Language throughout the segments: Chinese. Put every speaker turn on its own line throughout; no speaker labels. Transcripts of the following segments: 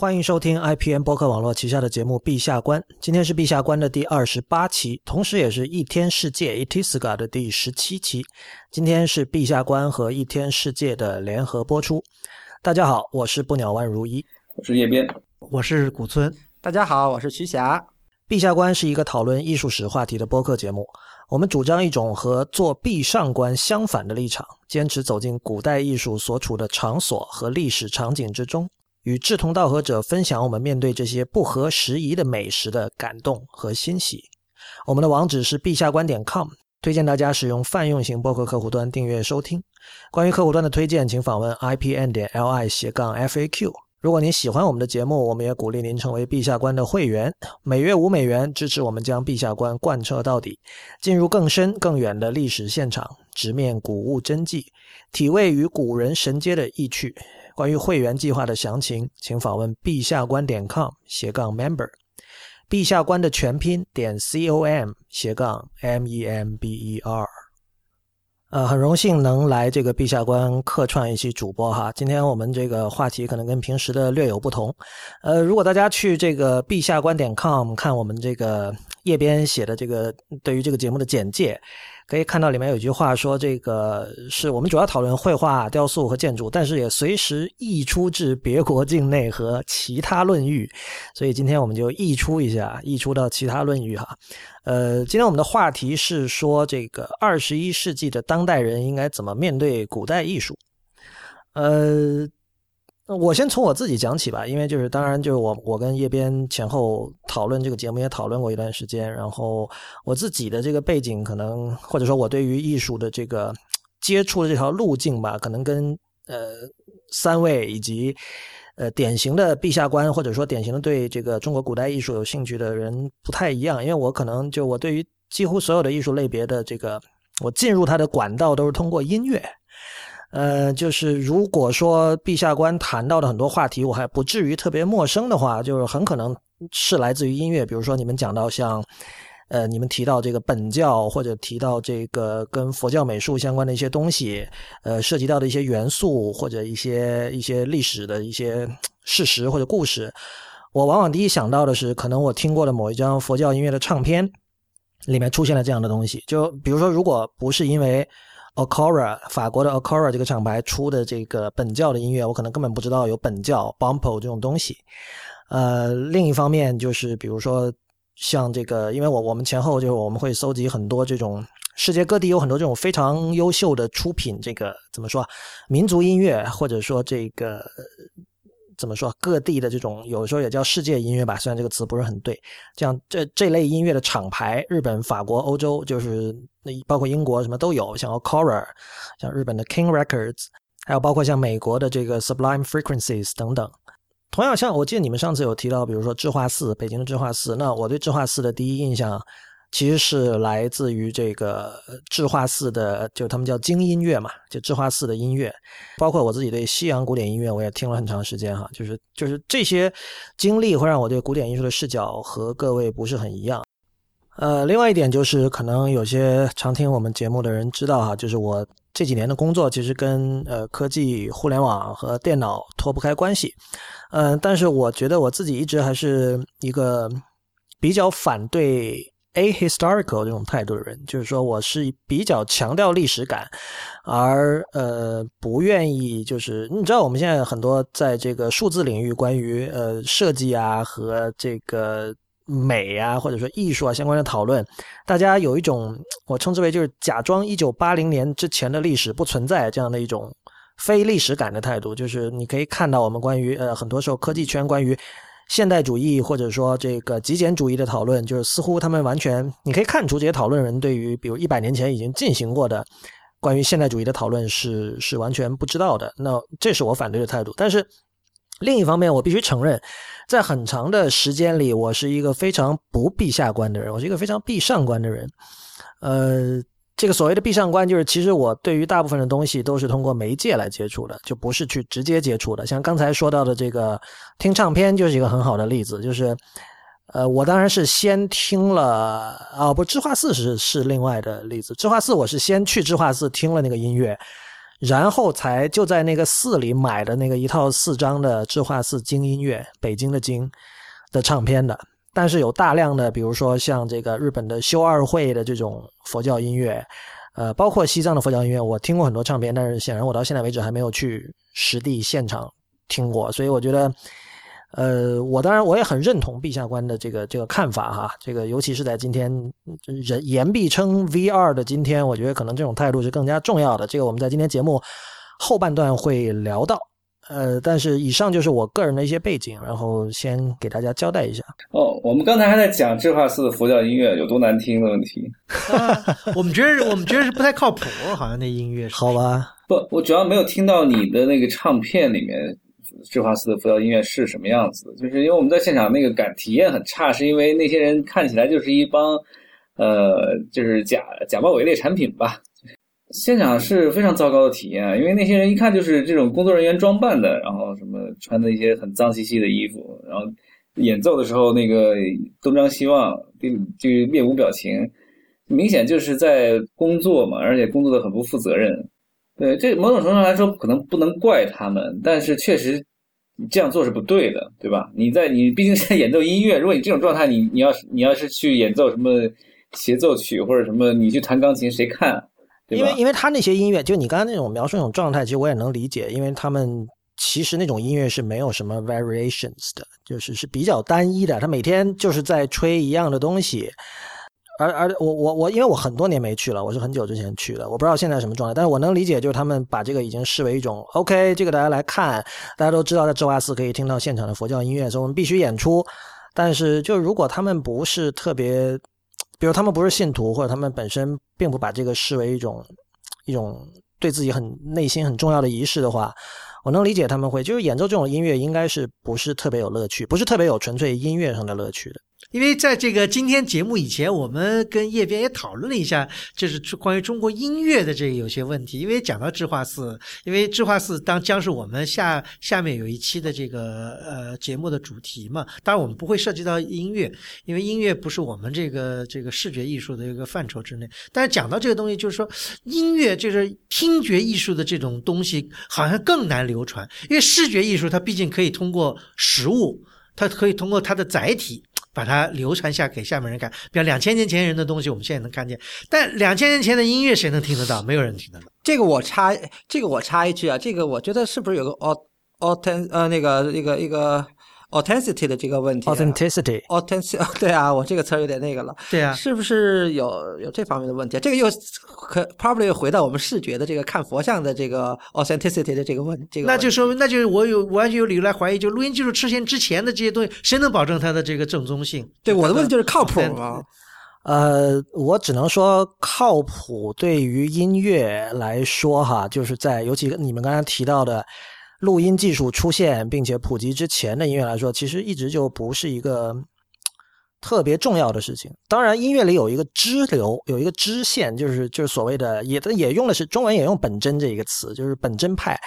欢迎收听 IPN 播客网络旗下的节目《陛下观》，今天是《陛下观》的第二十八期，同时也是一天世界 （Itiska） 的第十七期。今天是《陛下观》和一天世界的联合播出。大家好，我是不鸟万如一，
我是叶边，
我是古村。
大家好，我是徐霞。
陛下观是一个讨论艺术史话题的播客节目。我们主张一种和做壁上观相反的立场，坚持走进古代艺术所处的场所和历史场景之中。与志同道合者分享我们面对这些不合时宜的美食的感动和欣喜。我们的网址是陛下观点 com，推荐大家使用泛用型播客客户端订阅收听。关于客户端的推荐，请访问 ipn 点 li 斜杠 faq。如果您喜欢我们的节目，我们也鼓励您成为陛下观的会员，每月五美元支持我们将陛下观贯彻到底，进入更深更远的历史现场，直面古物真迹，体味与古人神接的意趣。关于会员计划的详情，请访问陛下观点 com 斜杠 member，陛下观的全拼点 com 斜杠 m e m b e r。呃，很荣幸能来这个陛下观客串一期主播哈。今天我们这个话题可能跟平时的略有不同。呃，如果大家去这个陛下观点 com 看我们这个页边写的这个对于这个节目的简介。可以看到里面有句话说：“这个是我们主要讨论绘画、雕塑和建筑，但是也随时溢出至别国境内和其他论域。所以今天我们就溢出一下，溢出到其他论域哈。呃，今天我们的话题是说这个二十一世纪的当代人应该怎么面对古代艺术。呃。”我先从我自己讲起吧，因为就是当然就是我我跟叶边前后讨论这个节目也讨论过一段时间，然后我自己的这个背景可能或者说我对于艺术的这个接触的这条路径吧，可能跟呃三位以及呃典型的陛下观或者说典型的对这个中国古代艺术有兴趣的人不太一样，因为我可能就我对于几乎所有的艺术类别的这个我进入它的管道都是通过音乐。呃，就是如果说陛下官谈到的很多话题，我还不至于特别陌生的话，就是很可能是来自于音乐。比如说你们讲到像，呃，你们提到这个本教，或者提到这个跟佛教美术相关的一些东西，呃，涉及到的一些元素或者一些一些历史的一些事实或者故事，我往往第一想到的是，可能我听过的某一张佛教音乐的唱片里面出现了这样的东西。就比如说，如果不是因为 Acora 法国的 Acora 这个厂牌出的这个本教的音乐，我可能根本不知道有本教 Bumpo 这种东西。呃，另一方面就是比如说像这个，因为我我们前后就是我们会搜集很多这种世界各地有很多这种非常优秀的出品，这个怎么说民族音乐或者说这个。怎么说？各地的这种有时候也叫世界音乐吧，虽然这个词不是很对。这样这这类音乐的厂牌，日本、法国、欧洲，就是那包括英国什么都有，像 Acora，像日本的 King Records，还有包括像美国的这个 Sublime Frequencies 等等。同样，像我记得你们上次有提到，比如说智化寺，北京的智化寺。那我对智化寺的第一印象。其实是来自于这个智化寺的，就他们叫精音乐嘛，就智化寺的音乐，包括我自己对西洋古典音乐，我也听了很长时间哈，就是就是这些经历会让我对古典艺术的视角和各位不是很一样。呃，另外一点就是，可能有些常听我们节目的人知道哈，就是我这几年的工作其实跟呃科技、互联网和电脑脱不开关系，嗯，但是我觉得我自己一直还是一个比较反对。A historical 这种态度的人，就是说我是比较强调历史感，而呃不愿意就是你知道我们现在很多在这个数字领域关于呃设计啊和这个美啊或者说艺术啊相关的讨论，大家有一种我称之为就是假装一九八零年之前的历史不存在这样的一种非历史感的态度，就是你可以看到我们关于呃很多时候科技圈关于。现代主义或者说这个极简主义的讨论，就是似乎他们完全你可以看出这些讨论人对于比如一百年前已经进行过的关于现代主义的讨论是是完全不知道的。那这是我反对的态度。但是另一方面，我必须承认，在很长的时间里，我是一个非常不避下观的人，我是一个非常避上观的人。呃。这个所谓的闭上关，就是其实我对于大部分的东西都是通过媒介来接触的，就不是去直接接触的。像刚才说到的这个听唱片，就是一个很好的例子。就是，呃，我当然是先听了啊，不，智化寺是是另外的例子。智化寺我是先去智化寺听了那个音乐，然后才就在那个寺里买的那个一套四张的智化寺精音乐，北京的精的唱片的。但是有大量的，比如说像这个日本的修二会的这种佛教音乐，呃，包括西藏的佛教音乐，我听过很多唱片，但是显然我到现在为止还没有去实地现场听过，所以我觉得。呃，我当然我也很认同陛下官的这个这个看法哈，这个尤其是在今天人言必称 V 二的今天，我觉得可能这种态度是更加重要的。这个我们在今天节目后半段会聊到。呃，但是以上就是我个人的一些背景，然后先给大家交代一下。
哦，我们刚才还在讲智化寺的佛教音乐有多难听的问题，
我们觉得我们觉得是不太靠谱，好像那音乐
好吧？
不，我主要没有听到你的那个唱片里面。智化寺的佛教音乐是什么样子？就是因为我们在现场那个感体验很差，是因为那些人看起来就是一帮，呃，就是假假冒伪劣产品吧。现场是非常糟糕的体验，因为那些人一看就是这种工作人员装扮的，然后什么穿的一些很脏兮兮的衣服，然后演奏的时候那个东张西望，就就面无表情，明显就是在工作嘛，而且工作的很不负责任。对，这某种程度上来说，可能不能怪他们，但是确实，这样做是不对的，对吧？你在你毕竟是在 演奏音乐，如果你这种状态，你你要是你要是去演奏什么协奏曲或者什么，你去弹钢琴，谁看？
因为因为他那些音乐，就你刚才那种描述那种状态，其实我也能理解，因为他们其实那种音乐是没有什么 variations 的，就是是比较单一的，他每天就是在吹一样的东西。而而我我我，因为我很多年没去了，我是很久之前去的，我不知道现在什么状态。但是我能理解，就是他们把这个已经视为一种 OK，这个大家来看，大家都知道在智化寺可以听到现场的佛教音乐，所以我们必须演出。但是，就如果他们不是特别，比如他们不是信徒，或者他们本身并不把这个视为一种一种对自己很内心很重要的仪式的话，我能理解他们会就是演奏这种音乐，应该是不是特别有乐趣，不是特别有纯粹音乐上的乐趣的。
因为在这个今天节目以前，我们跟叶边也讨论了一下，就是关于中国音乐的这个有些问题。因为讲到智化寺，因为智化寺当将是我们下下面有一期的这个呃节目的主题嘛。当然我们不会涉及到音乐，因为音乐不是我们这个这个视觉艺术的一个范畴之内。但是讲到这个东西，就是说音乐就是听觉艺术的这种东西，好像更难流传。因为视觉艺术它毕竟可以通过实物，它可以通过它的载体。把它流传下给下面人看，比方两千年前人的东西，我们现在能看见，但两千年前的音乐谁能听得到？没有人听得到。
这个我插，这个我插一句啊，这个我觉得是不是有个 aut，aut，呃，那个那个一个。Authenticity 的这个问题
，authenticity，authentic，
对啊，我这个词儿有点那个了，
对啊，
是不是有有这方面的问题？这个又可 probably 又回到我们视觉的这个看佛像的这个 authenticity 的这个问，这个
那就说明，那就我有完全有理由来怀疑，就录音技术出现之前的这些东西，谁能保证它的这个正宗性？
对，我的问题就是靠谱吗？
呃，我只能说靠谱。对于音乐来说，哈，就是在尤其你们刚才提到的。录音技术出现并且普及之前的音乐来说，其实一直就不是一个特别重要的事情。当然，音乐里有一个支流，有一个支线，就是就是所谓的也也用的是中文也用本真这一个词，就是本真派。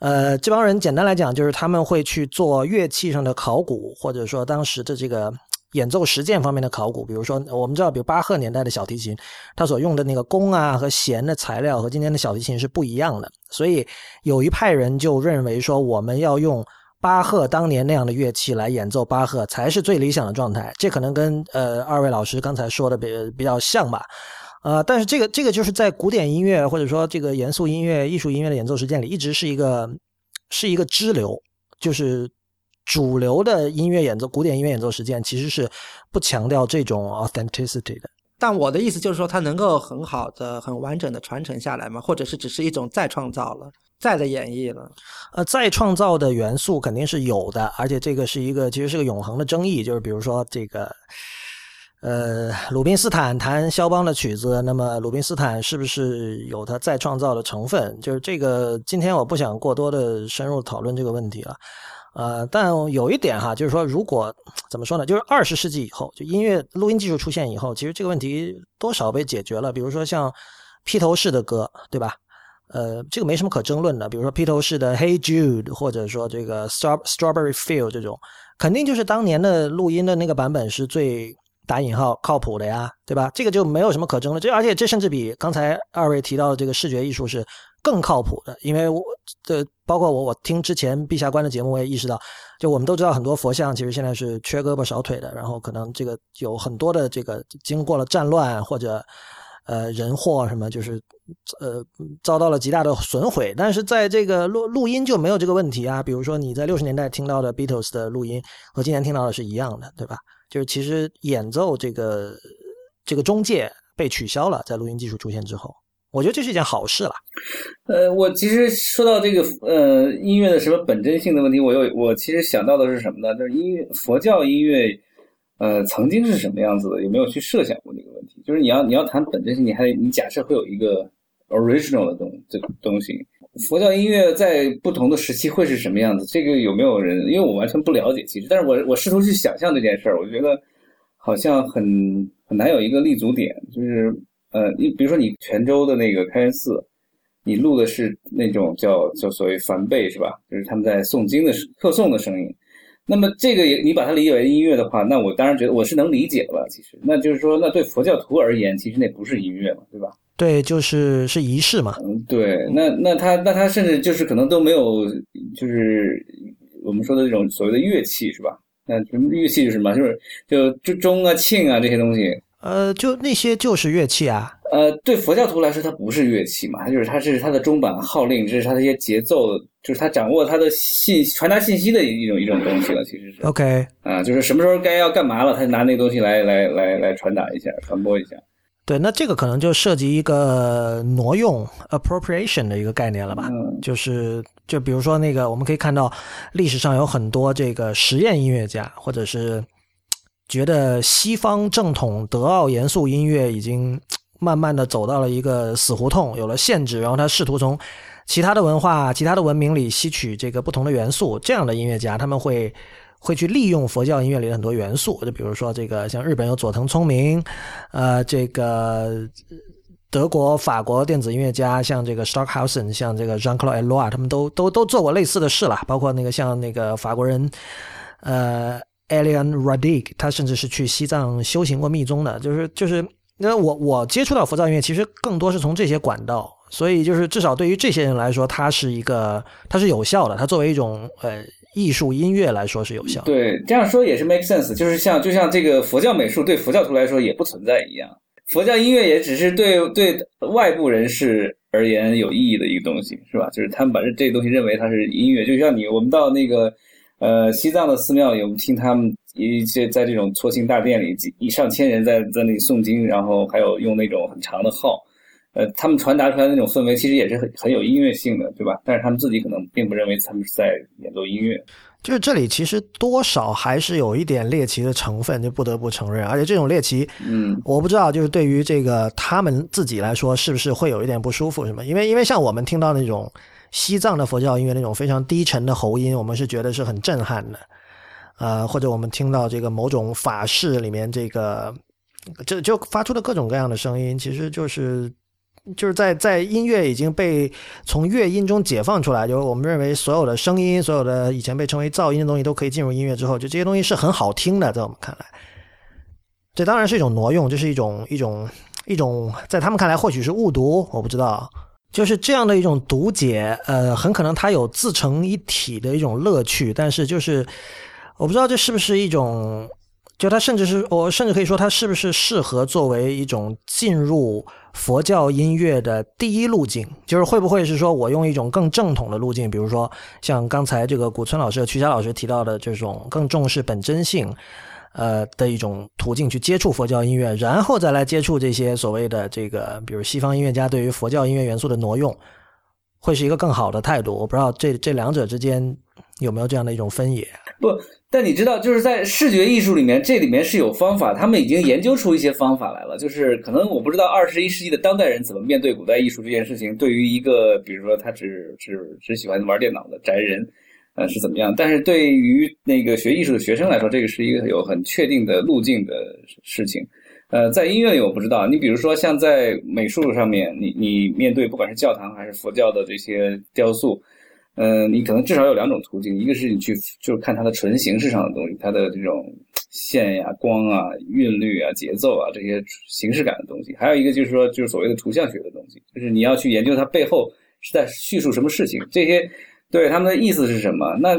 呃，这帮人简单来讲，就是他们会去做乐器上的考古，或者说当时的这个。演奏实践方面的考古，比如说我们知道，比如巴赫年代的小提琴，它所用的那个弓啊和弦的材料和今天的小提琴是不一样的，所以有一派人就认为说，我们要用巴赫当年那样的乐器来演奏巴赫才是最理想的状态。这可能跟呃二位老师刚才说的比比较像吧，呃，但是这个这个就是在古典音乐或者说这个严肃音乐、艺术音乐的演奏实践里，一直是一个是一个支流，就是。主流的音乐演奏，古典音乐演奏实践其实是不强调这种 authenticity 的。
但我的意思就是说，它能够很好的、很完整的传承下来吗？或者是只是一种再创造了、再的演绎了？
呃，再创造的元素肯定是有的，而且这个是一个其实是个永恒的争议。就是比如说这个，呃，鲁宾斯坦弹肖邦的曲子，那么鲁宾斯坦是不是有他再创造的成分？就是这个，今天我不想过多的深入讨论这个问题了。呃，但有一点哈，就是说，如果怎么说呢？就是二十世纪以后，就音乐录音技术出现以后，其实这个问题多少被解决了。比如说像披头士的歌，对吧？呃，这个没什么可争论的。比如说披头士的《Hey Jude》，或者说这个《Strawberry Field》这种，肯定就是当年的录音的那个版本是最打引号靠谱的呀，对吧？这个就没有什么可争的。这而且这甚至比刚才二位提到的这个视觉艺术是更靠谱的，因为我的包括我我听之前陛下观的节目，我也意识到，就我们都知道很多佛像其实现在是缺胳膊少腿的，然后可能这个有很多的这个经过了战乱或者呃人祸什么，就是呃遭到了极大的损毁，但是在这个录录音就没有这个问题啊。比如说你在六十年代听到的 Beatles 的录音和今年听到的是一样的，对吧？就是其实演奏这个这个中介被取消了，在录音技术出现之后。我觉得这是一件好事了。
呃，我其实说到这个呃音乐的什么本真性的问题，我又我其实想到的是什么呢？就是音乐佛教音乐，呃，曾经是什么样子的？有没有去设想过这个问题？就是你要你要谈本真性，你还你假设会有一个 original 的东这个东西。佛教音乐在不同的时期会是什么样子？这个有没有人？因为我完全不了解，其实，但是我我试图去想象这件事儿，我觉得好像很很难有一个立足点，就是。呃，你比如说你泉州的那个开元寺，你录的是那种叫叫所谓梵呗是吧？就是他们在诵经的课诵的声音。那么这个也你把它理解为音乐的话，那我当然觉得我是能理解了。其实，那就是说，那对佛教徒而言，其实那不是音乐嘛，对吧？
对，就是是仪式嘛。
嗯，对。那那他那他甚至就是可能都没有，就是我们说的这种所谓的乐器是吧？那什么乐器是什么？就是就就钟啊、磬啊这些东西。
呃，就那些就是乐器啊。
呃，对佛教徒来说，它不是乐器嘛，它就是它是它的钟板号令，这是它的一些节奏，就是它掌握它的信传达信息的一种一种东西了，其实是。
OK。
啊，就是什么时候该要干嘛了，他拿那个东西来来来来传达一下，传播一下。
对，那这个可能就涉及一个挪用 （appropriation） 的一个概念了吧？
嗯。
就是就比如说那个，我们可以看到历史上有很多这个实验音乐家，或者是。觉得西方正统德奥严肃音乐已经 慢慢的走到了一个死胡同，有了限制，然后他试图从其他的文化、其他的文明里吸取这个不同的元素。这样的音乐家他们会会去利用佛教音乐里的很多元素，就比如说这个像日本有佐藤聪明，呃，这个德国、法国电子音乐家像这个 Stockhausen，像这个 Jean-Claude Eloy，他们都都都做过类似的事了，包括那个像那个法国人，呃。Alian Radig，他甚至是去西藏修行过密宗的，就是就是，那我我接触到佛教音乐，其实更多是从这些管道，所以就是至少对于这些人来说，它是一个它是有效的，它作为一种呃艺术音乐来说是有效。
对，这样说也是 make sense，就是像就像这个佛教美术对佛教徒来说也不存在一样，佛教音乐也只是对对外部人士而言有意义的一个东西，是吧？就是他们把这这东西认为它是音乐，就像你我们到那个。呃，西藏的寺庙有听他们一些在这种搓心大殿里，几一上千人在在那里诵经，然后还有用那种很长的号，呃，他们传达出来的那种氛围，其实也是很很有音乐性的，对吧？但是他们自己可能并不认为他们是在演奏音乐。
就是这里其实多少还是有一点猎奇的成分，就不得不承认。而且这种猎奇，
嗯，
我不知道，就是对于这个他们自己来说，是不是会有一点不舒服？什么？因为因为像我们听到那种。西藏的佛教音乐那种非常低沉的喉音，我们是觉得是很震撼的，呃，或者我们听到这个某种法事里面这个，就就发出的各种各样的声音，其实就是就是在在音乐已经被从乐音中解放出来，就是我们认为所有的声音，所有的以前被称为噪音的东西都可以进入音乐之后，就这些东西是很好听的，在我们看来，这当然是一种挪用，这是一种一种一种在他们看来或许是误读，我不知道。就是这样的一种读解，呃，很可能它有自成一体的一种乐趣，但是就是我不知道这是不是一种，就它甚至是我甚至可以说它是不是适合作为一种进入佛教音乐的第一路径，就是会不会是说我用一种更正统的路径，比如说像刚才这个古村老师、曲霞老师提到的这种更重视本真性。呃的一种途径去接触佛教音乐，然后再来接触这些所谓的这个，比如西方音乐家对于佛教音乐元素的挪用，会是一个更好的态度。我不知道这这两者之间有没有这样的一种分野。
不，但你知道，就是在视觉艺术里面，这里面是有方法，他们已经研究出一些方法来了。就是可能我不知道二十一世纪的当代人怎么面对古代艺术这件事情。对于一个比如说他只只只喜欢玩电脑的宅人。呃，是怎么样？但是对于那个学艺术的学生来说，这个是一个有很确定的路径的事情。呃，在音乐里我不知道，你比如说像在美术上面，你你面对不管是教堂还是佛教的这些雕塑，嗯，你可能至少有两种途径，一个是你去就是看它的纯形式上的东西，它的这种线呀、光啊、韵律啊、节奏啊这些形式感的东西；还有一个就是说就是所谓的图像学的东西，就是你要去研究它背后。是在叙述什么事情？这些对他们的意思是什么？那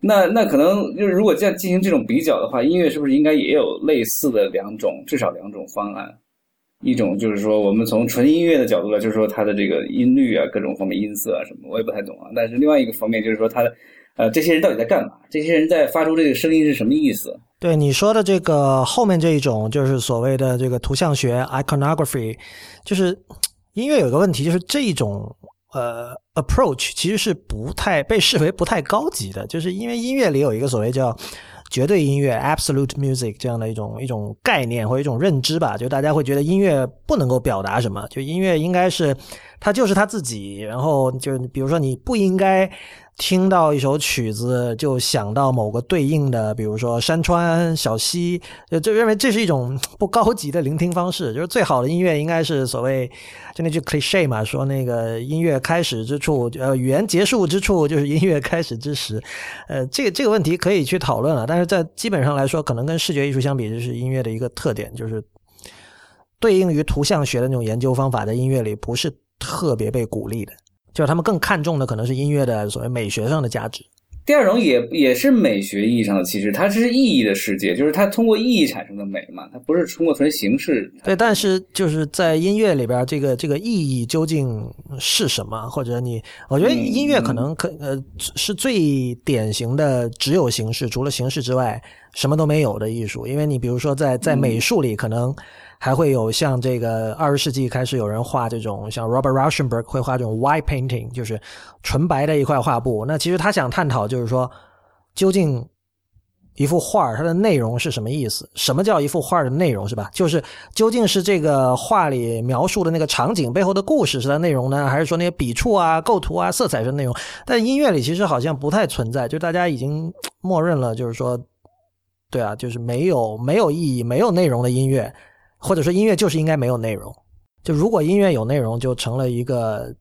那那可能就是如果这样进行这种比较的话，音乐是不是应该也有类似的两种，至少两种方案？一种就是说，我们从纯音乐的角度来，就是说它的这个音律啊，各种方面音色啊什么，我也不太懂啊。但是另外一个方面就是说，它的呃，这些人到底在干嘛？这些人在发出这个声音是什么意思？
对你说的这个后面这一种，就是所谓的这个图像学 （iconography），就是音乐有个问题，就是这一种呃 approach 其实是不太被视为不太高级的，就是因为音乐里有一个所谓叫。绝对音乐 （absolute music） 这样的一种一种概念或一种认知吧，就大家会觉得音乐不能够表达什么，就音乐应该是它就是它自己，然后就比如说你不应该。听到一首曲子就想到某个对应的，比如说山川小溪，就就认为这是一种不高级的聆听方式。就是最好的音乐应该是所谓就那句 cliche 嘛，说那个音乐开始之处，呃，语言结束之处就是音乐开始之时。呃，这个这个问题可以去讨论了，但是在基本上来说，可能跟视觉艺术相比，这是音乐的一个特点，就是对应于图像学的那种研究方法，在音乐里不是特别被鼓励的。就是他们更看重的可能是音乐的所谓美学上的价值。
第二种也也是美学意义上的，其实它是意义的世界，就是它通过意义产生的美嘛，它不是通过纯形式。
对，但是就是在音乐里边，这个这个意义究竟是什么？或者你，我觉得音乐可能可呃是最典型的只有形式，除了形式之外什么都没有的艺术。因为你比如说在在美术里可能。还会有像这个二十世纪开始有人画这种，像 Robert Rauschenberg 会画这种 white painting，就是纯白的一块画布。那其实他想探讨就是说，究竟一幅画它的内容是什么意思？什么叫一幅画的内容是吧？就是究竟是这个画里描述的那个场景背后的故事是它内容呢，还是说那些笔触啊、构图啊、色彩是内容？但音乐里其实好像不太存在，就大家已经默认了，就是说，对啊，就是没有没有意义、没有内容的音乐。或者说音乐就是应该没有内容，就如果音乐有内容，就成了一个，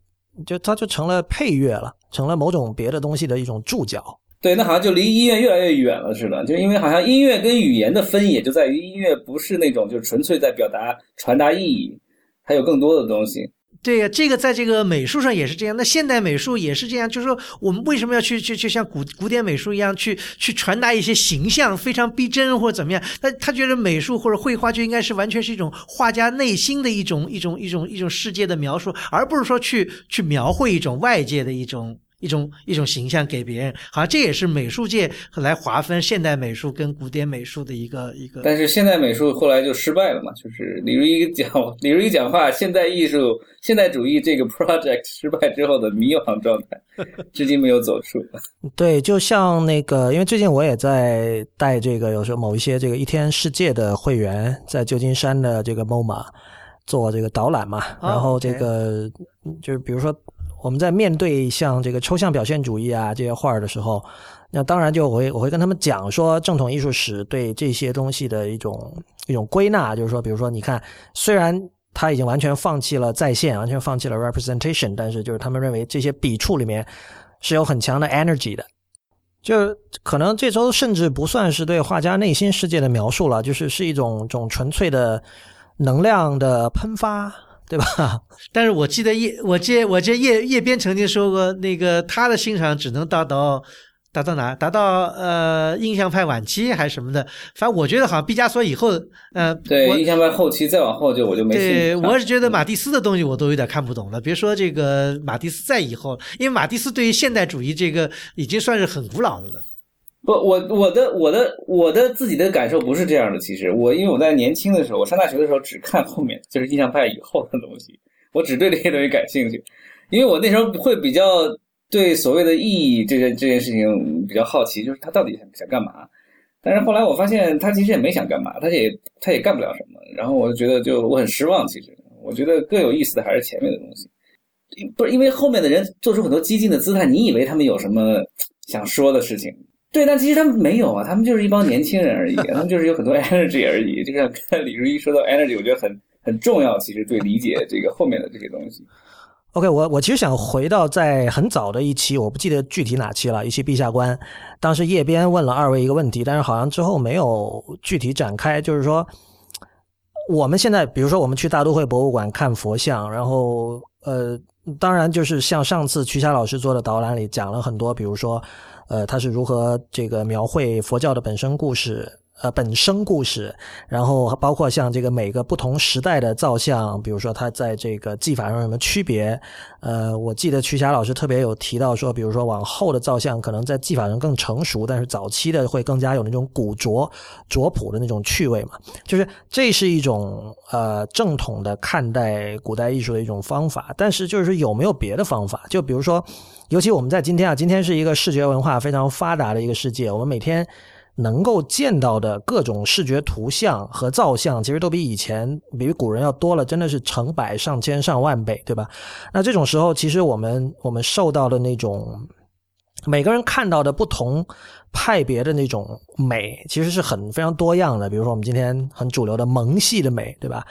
就它就成了配乐了，成了某种别的东西的一种注脚。
对，那好像就离音乐越来越远了似的，就因为好像音乐跟语言的分野就在于音乐不是那种就是纯粹在表达传达意义，还有更多的东西。
对呀，这个在这个美术上也是这样。那现代美术也是这样，就是说，我们为什么要去去去像古古典美术一样去去传达一些形象，非常逼真或者怎么样？他他觉得美术或者绘画就应该是完全是一种画家内心的一种一种一种一种世界的描述，而不是说去去描绘一种外界的一种。一种一种形象给别人，好像这也是美术界来划分现代美术跟古典美术的一个一个。
但是现代美术后来就失败了嘛，就是李如一讲李如一讲话，现代艺术现代主义这个 project 失败之后的迷茫状态，至今没有走出。
对，就像那个，因为最近我也在带这个，有时候某一些这个一天世界的会员在旧金山的这个 MoMA 做这个导览嘛，然后这个就是比如说。我们在面对像这个抽象表现主义啊这些画儿的时候，那当然就我会我会跟他们讲说正统艺术史对这些东西的一种一种归纳，就是说，比如说你看，虽然他已经完全放弃了再现，完全放弃了 representation，但是就是他们认为这些笔触里面是有很强的 energy 的，就可能这周甚至不算是对画家内心世界的描述了，就是是一种种纯粹的能量的喷发。对吧？
但是我记得叶，我记我记叶叶边曾经说过，那个他的欣赏只能达到达到哪？达到呃印象派晚期还是什么的？反正我觉得好像毕加索以后，呃，
对印象派后期再往后就我就没。
对，我是觉得马蒂斯的东西我都有点看不懂了。别说这个马蒂斯在以后，因为马蒂斯对于现代主义这个已经算是很古老的了。
不，我我的我的我的自己的感受不是这样的。其实我因为我在年轻的时候，我上大学的时候只看后面，就是印象派以后的东西，我只对这些东西感兴趣。因为我那时候会比较对所谓的意义这件这件事情比较好奇，就是他到底想想干嘛。但是后来我发现他其实也没想干嘛，他也他也干不了什么。然后我就觉得就我很失望。其实我觉得更有意思的还是前面的东西，不是因为后面的人做出很多激进的姿态，你以为他们有什么想说的事情？对，但其实他们没有啊，他们就是一帮年轻人而已，他们就是有很多 energy 而已。就像李如一说到 energy，我觉得很很重要，其实对理解这个后面的这些东西。
OK，我我其实想回到在很早的一期，我不记得具体哪期了，一期陛下观，当时叶边问了二位一个问题，但是好像之后没有具体展开，就是说我们现在，比如说我们去大都会博物馆看佛像，然后呃。当然就是像上次曲霞老师做的导览里讲了很多，比如说，呃，他是如何这个描绘佛教的本身故事。呃，本身故事，然后包括像这个每个不同时代的造像，比如说它在这个技法上有什么区别？呃，我记得曲霞老师特别有提到说，比如说往后的造像可能在技法上更成熟，但是早期的会更加有那种古拙拙朴的那种趣味嘛。就是这是一种呃正统的看待古代艺术的一种方法，但是就是有没有别的方法？就比如说，尤其我们在今天啊，今天是一个视觉文化非常发达的一个世界，我们每天。能够见到的各种视觉图像和造像，其实都比以前、比古人要多了，真的是成百上千上万倍，对吧？那这种时候，其实我们我们受到的那种每个人看到的不同派别的那种美，其实是很非常多样的。比如说，我们今天很主流的萌系的美，对吧？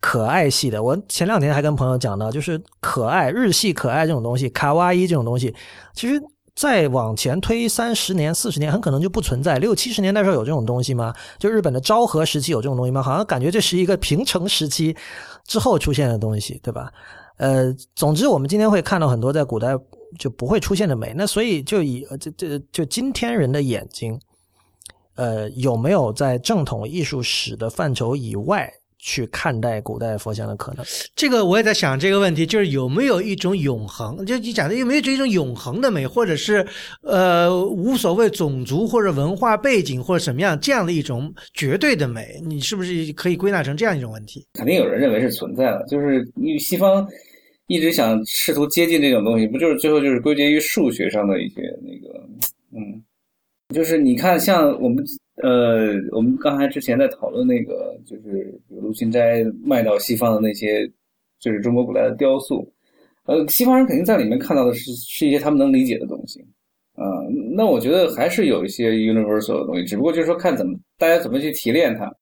可爱系的，我前两天还跟朋友讲到，就是可爱日系可爱这种东西，卡哇伊这种东西，其实。再往前推三十年、四十年，很可能就不存在。六七十年代时候有这种东西吗？就日本的昭和时期有这种东西吗？好像感觉这是一个平成时期之后出现的东西，对吧？呃，总之我们今天会看到很多在古代就不会出现的美。那所以就以这这就今天人的眼睛，呃，有没有在正统艺术史的范畴以外？去看待古代佛像的可能，
这个我也在想这个问题，就是有没有一种永恒？就你讲的有没有这种永恒的美，或者是呃无所谓种族或者文化背景或者什么样这样的一种绝对的美？你是不是可以归纳成这样一种问题？
肯定有人认为是存在的，就是因为西方一直想试图接近这种东西，不就是最后就是归结于数学上的一些那个，嗯，就是你看像我们。呃，我们刚才之前在讨论那个，就是比如陆逊斋卖到西方的那些，就是中国古代的雕塑，呃，西方人肯定在里面看到的是是一些他们能理解的东西，啊，那我觉得还是有一些 universal 的东西，只不过就是说看怎么大家怎么去提炼它。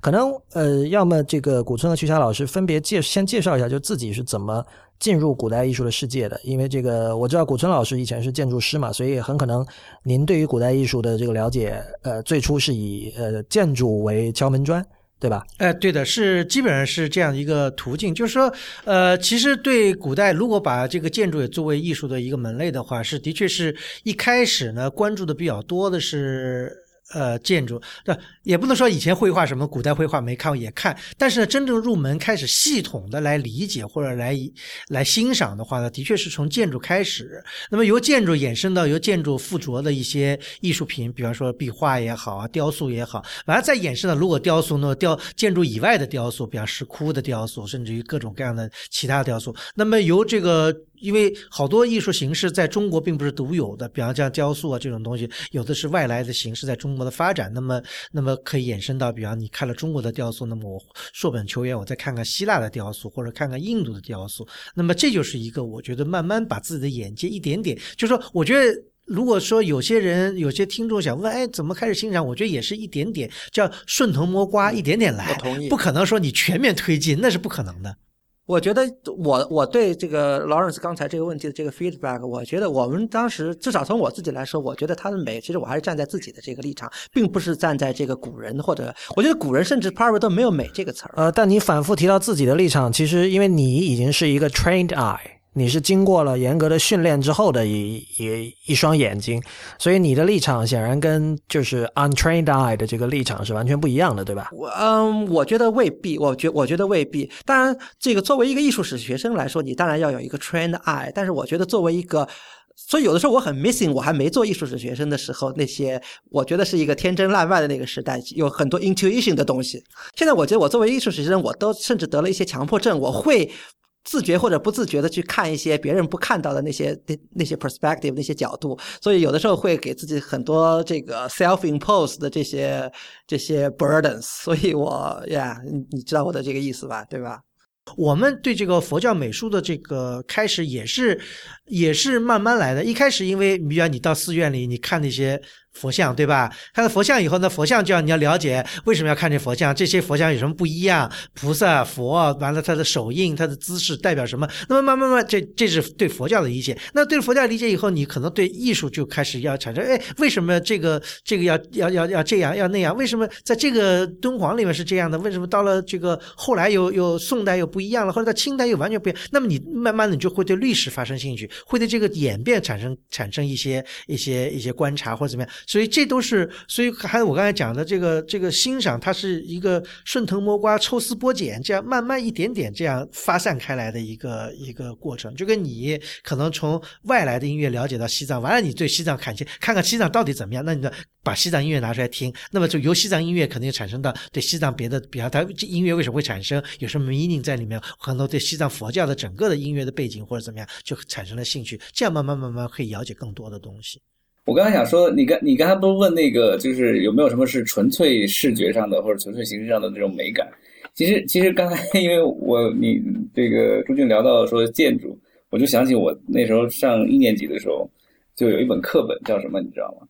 可能呃，要么这个古村和徐霞老师分别介先介绍一下，就自己是怎么进入古代艺术的世界的。因为这个我知道古村老师以前是建筑师嘛，所以很可能您对于古代艺术的这个了解，呃，最初是以呃建筑为敲门砖，对吧？
哎，对的，是基本上是这样一个途径。就是说，呃，其实对古代如果把这个建筑也作为艺术的一个门类的话，是的确是一开始呢关注的比较多的是。呃，建筑，那也不能说以前绘画什么古代绘画没看过也看，但是呢，真正入门开始系统的来理解或者来来欣赏的话呢，的确是从建筑开始。那么由建筑衍生到由建筑附着的一些艺术品，比方说壁画也好啊，雕塑也好，完了再衍生到如果雕塑呢，雕建筑以外的雕塑，比方石窟的雕塑，甚至于各种各样的其他雕塑，那么由这个。因为好多艺术形式在中国并不是独有的，比方像雕塑啊这种东西，有的是外来的形式在中国的发展。那么，那么可以衍生到，比方你看了中国的雕塑，那么我硕本求源，我再看看希腊的雕塑，或者看看印度的雕塑。那么这就是一个，我觉得慢慢把自己的眼界一点点，就是说，我觉得如果说有些人、有些听众想问，哎，怎么开始欣赏？我觉得也是一点点，叫顺藤摸瓜，一点点来。
同意。
不可能说你全面推进，那是不可能的。
我觉得我我对这个 Lawrence 刚才这个问题的这个 feedback，我觉得我们当时至少从我自己来说，我觉得他的美，其实我还是站在自己的这个立场，并不是站在这个古人或者我觉得古人甚至 p a r v 都没有美这个词儿。
呃，但你反复提到自己的立场，其实因为你已经是一个 trained eye。你是经过了严格的训练之后的一一一双眼睛，所以你的立场显然跟就是 untrained eye 的这个立场是完全不一样的，对吧？
我嗯，我觉得未必，我觉我觉得未必。当然，这个作为一个艺术史学生来说，你当然要有一个 trained eye。但是，我觉得作为一个，所以有的时候我很 missing，我还没做艺术史学生的时候，那些我觉得是一个天真烂漫的那个时代，有很多 intuition 的东西。现在我觉得我作为艺术史学生，我都甚至得了一些强迫症，我会。自觉或者不自觉的去看一些别人不看到的那些那那些 perspective 那些角度，所以有的时候会给自己很多这个 self imposed 的这些这些 burdens，所以我呀，你知道我的这个意思吧？对吧？
我们对这个佛教美术的这个开始也是也是慢慢来的。一开始因为比如你到寺院里，你看那些佛像，对吧？看到佛像以后呢，佛像就要你要了解为什么要看这佛像，这些佛像有什么不一样？菩萨、佛，完了他的手印、他的姿势代表什么？那么慢慢慢，这这是对佛教的理解。那对佛教理解以后，你可能对艺术就开始要产生，哎，为什么这个这个要要要要这样要那样？为什么在这个敦煌里面是这样的？为什么到了这个后来又又宋代又不一样了，或者在清代又完全不一样？那么你慢慢的你就会对历史发生兴趣，会对这个演变产生产生一些一些一些观察或者怎么样？所以这都是，所以还有我刚才讲的这个这个欣赏，它是一个顺藤摸瓜、抽丝剥茧，这样慢慢一点点这样发散开来的一个一个过程。就跟你可能从外来的音乐了解到西藏，完了你对西藏感兴，看看西藏到底怎么样，那你就把西藏音乐拿出来听，那么就由西藏音乐肯定产生到对西藏别的，比方它音乐为什么会产生，有什么 meaning 在里面，可能对西藏佛教的整个的音乐的背景或者怎么样，就产生了兴趣，这样慢慢慢慢可以了解更多的东西。
我刚才想说，你刚你刚才不是问那个，就是有没有什么是纯粹视觉上的或者纯粹形式上的这种美感？其实其实刚才 因为我你这个朱俊聊到说建筑，我就想起我那时候上一年级的时候，就有一本课本叫什么，你知道吗？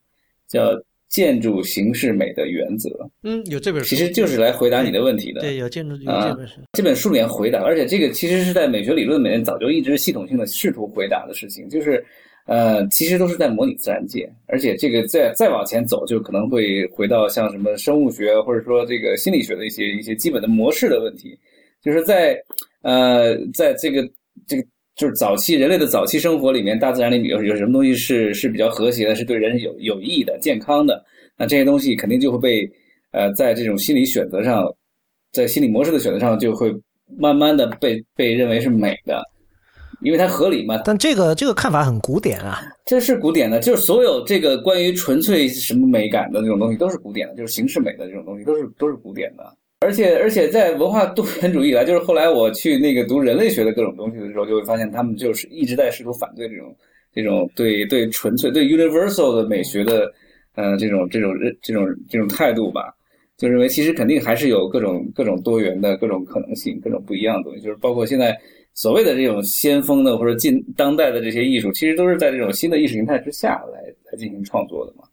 叫《建筑形式美的原则》。
嗯，有这本书，
其实就是来回答你的问题的。
对，有建筑有
啊
这本书。
这本书里面回答，而且这个其实是在美学理论里面早就一直系统性的试图回答的事情，就是呃，其实都是在模拟自然界，而且这个再再往前走，就可能会回到像什么生物学或者说这个心理学的一些一些基本的模式的问题，就是在呃，在这个这个就是早期人类的早期生活里面，大自然里面有有什么东西是是比较和谐的，是对人有有益的、健康的，那这些东西肯定就会被呃，在这种心理选择上，在心理模式的选择上，就会慢慢的被被认为是美的，因为它合理嘛。
但这个这个看法很古典啊，
这是古典的，就是所有这个关于纯粹什么美感的这种东西都是古典的，就是形式美的这种东西都是都是古典的。而且而且在文化多元主义以来，就是后来我去那个读人类学的各种东西的时候，就会发现他们就是一直在试图反对这种这种对对纯粹对 universal 的美学的呃这种这种这种这种态度吧。就认为其实肯定还是有各种各种多元的各种可能性，各种不一样的东西，就是包括现在所谓的这种先锋的或者近当代的这些艺术，其实都是在这种新的意识形态之下来来进行创作的嘛。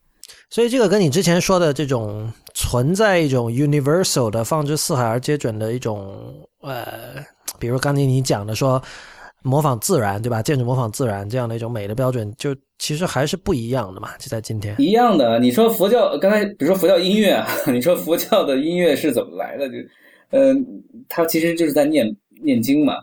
所以这个跟你之前说的这种存在一种 universal 的放之四海而皆准的一种呃，比如刚才你讲的说模仿自然，对吧？建筑模仿自然这样的一种美的标准，就其实还是不一样的嘛。就在今天，
一样的。你说佛教刚才比如说佛教音乐啊，你说佛教的音乐是怎么来的？就嗯、呃，它其实就是在念念经嘛。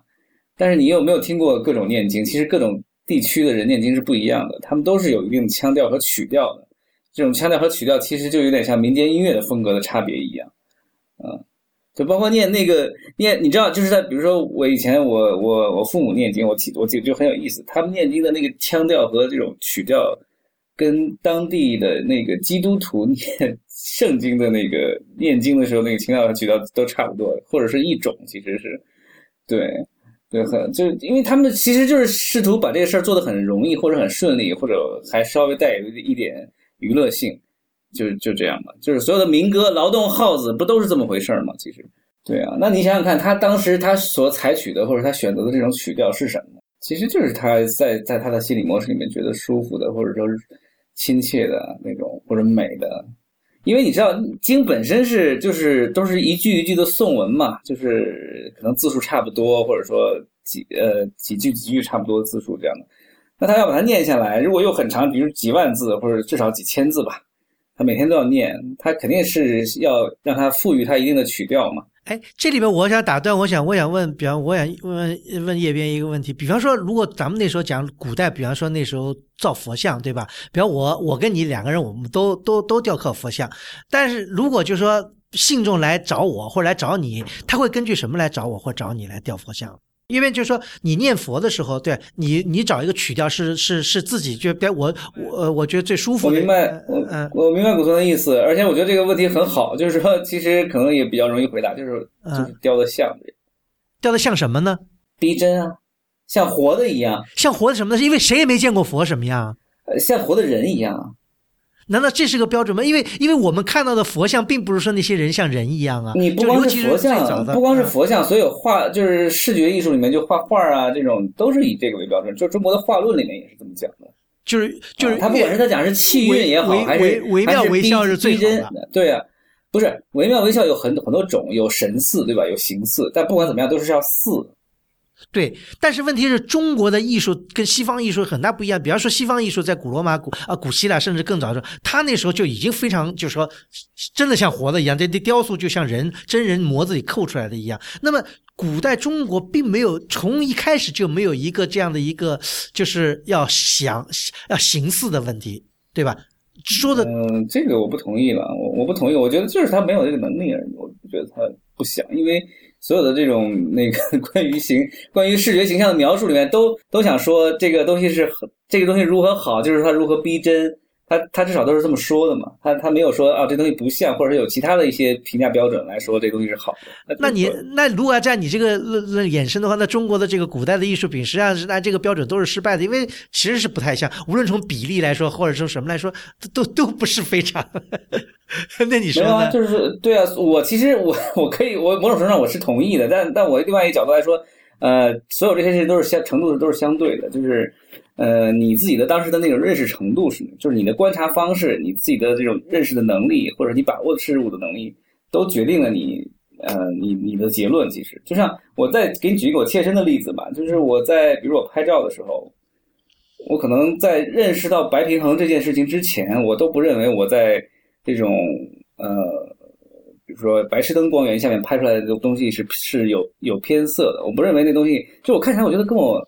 但是你有没有听过各种念经？其实各种地区的人念经是不一样的，他们都是有一定腔调和曲调的。这种腔调和曲调其实就有点像民间音乐的风格的差别一样，嗯，就包括念那个念，你知道，就是在比如说我以前我我我父母念经，我提我记得就很有意思，他们念经的那个腔调和这种曲调，跟当地的那个基督徒念圣经的那个念经的时候那个腔调和曲调都差不多，或者是一种，其实是对。对，很就因为他们其实就是试图把这个事儿做得很容易，或者很顺利，或者还稍微带有一点娱乐性，就就这样吧。就是所有的民歌、劳动号子不都是这么回事儿吗？其实，对啊。那你想想看，他当时他所采取的或者他选择的这种曲调是什么？其实就是他在在他的心理模式里面觉得舒服的，或者说是亲切的那种，或者美的。因为你知道经本身是就是都是一句一句的颂文嘛，就是可能字数差不多，或者说几呃几句几句差不多的字数这样的。那他要把它念下来，如果又很长，比如几万字或者至少几千字吧，他每天都要念，他肯定是要让它赋予他一定的曲调嘛。
哎，这里边我想打断，我想我想问，比方我想问问问叶边一个问题，比方说，如果咱们那时候讲古代，比方说那时候造佛像，对吧？比方我我跟你两个人，我们都都都雕刻佛像，但是如果就是说信众来找我或者来找你，他会根据什么来找我或找你来雕佛像？因为就是说，你念佛的时候，对你，你找一个曲调是是是自己就别我我呃，我觉得最舒服的。
我明白，我
嗯
我明白古村的意思，而且我觉得这个问题很好，就是说其实可能也比较容易回答，就是就是雕的像，
雕的像什么呢？
逼真啊，像活的一样，
像活的什么呢？是因为谁也没见过佛什么样。
呃，像活的人一样啊。
难道这是个标准吗？因为因为我们看到的佛像，并不是说那些人像人一样啊。
你不光是佛像，不光是佛像，所有画就是视觉艺术里面就画画啊，这种都是以这个为标准。就中国的画论里面也是这么讲的。
就是就是、
啊他不管是他讲是气韵也好，还是
惟惟妙惟肖是最
真
的。
对啊，不是惟妙惟肖有很很多种，有神似对吧？有形似，但不管怎么样都是要似。
对，但是问题是中国的艺术跟西方艺术很大不一样。比方说，西方艺术在古罗马、古啊古希腊，甚至更早的时候，他那时候就已经非常，就是说，真的像活的一样，这这雕塑就像人真人模子里扣出来的一样。那么，古代中国并没有从一开始就没有一个这样的一个，就是要想要形似的问题，对吧？说的
嗯，这个我不同意了，我我不同意，我觉得就是他没有这个能力而已，我不觉得他不想，因为所有的这种那个 关于形、关于视觉形象的描述里面都都想说这个东西是这个东西如何好，就是它如何逼真，他他至少都是这么说的嘛，他他没有说啊这东西不像，或者是有其他的一些评价标准来说这东西是好的。
那你那如果要按你这个论论衍生的话，那中国的这个古代的艺术品实际上是按这个标准都是失败的，因为其实是不太像，无论从比例来说，或者从什么来说，都都都不是非常。那你说
没有啊，
呢？
就是对啊，我其实我我可以，我某种程度上我是同意的，但但我另外一个角度来说，呃，所有这些事情都是相程度都是相对的，就是呃你自己的当时的那种认识程度是，就是你的观察方式，你自己的这种认识的能力，或者你把握事物的能力，都决定了你呃你你的结论。其实就像我再给你举一个我切身的例子吧，就是我在比如我拍照的时候。我可能在认识到白平衡这件事情之前，我都不认为我在这种呃，比如说白炽灯光源下面拍出来的东西是是有有偏色的。我不认为那东西，就我看起来，我觉得跟我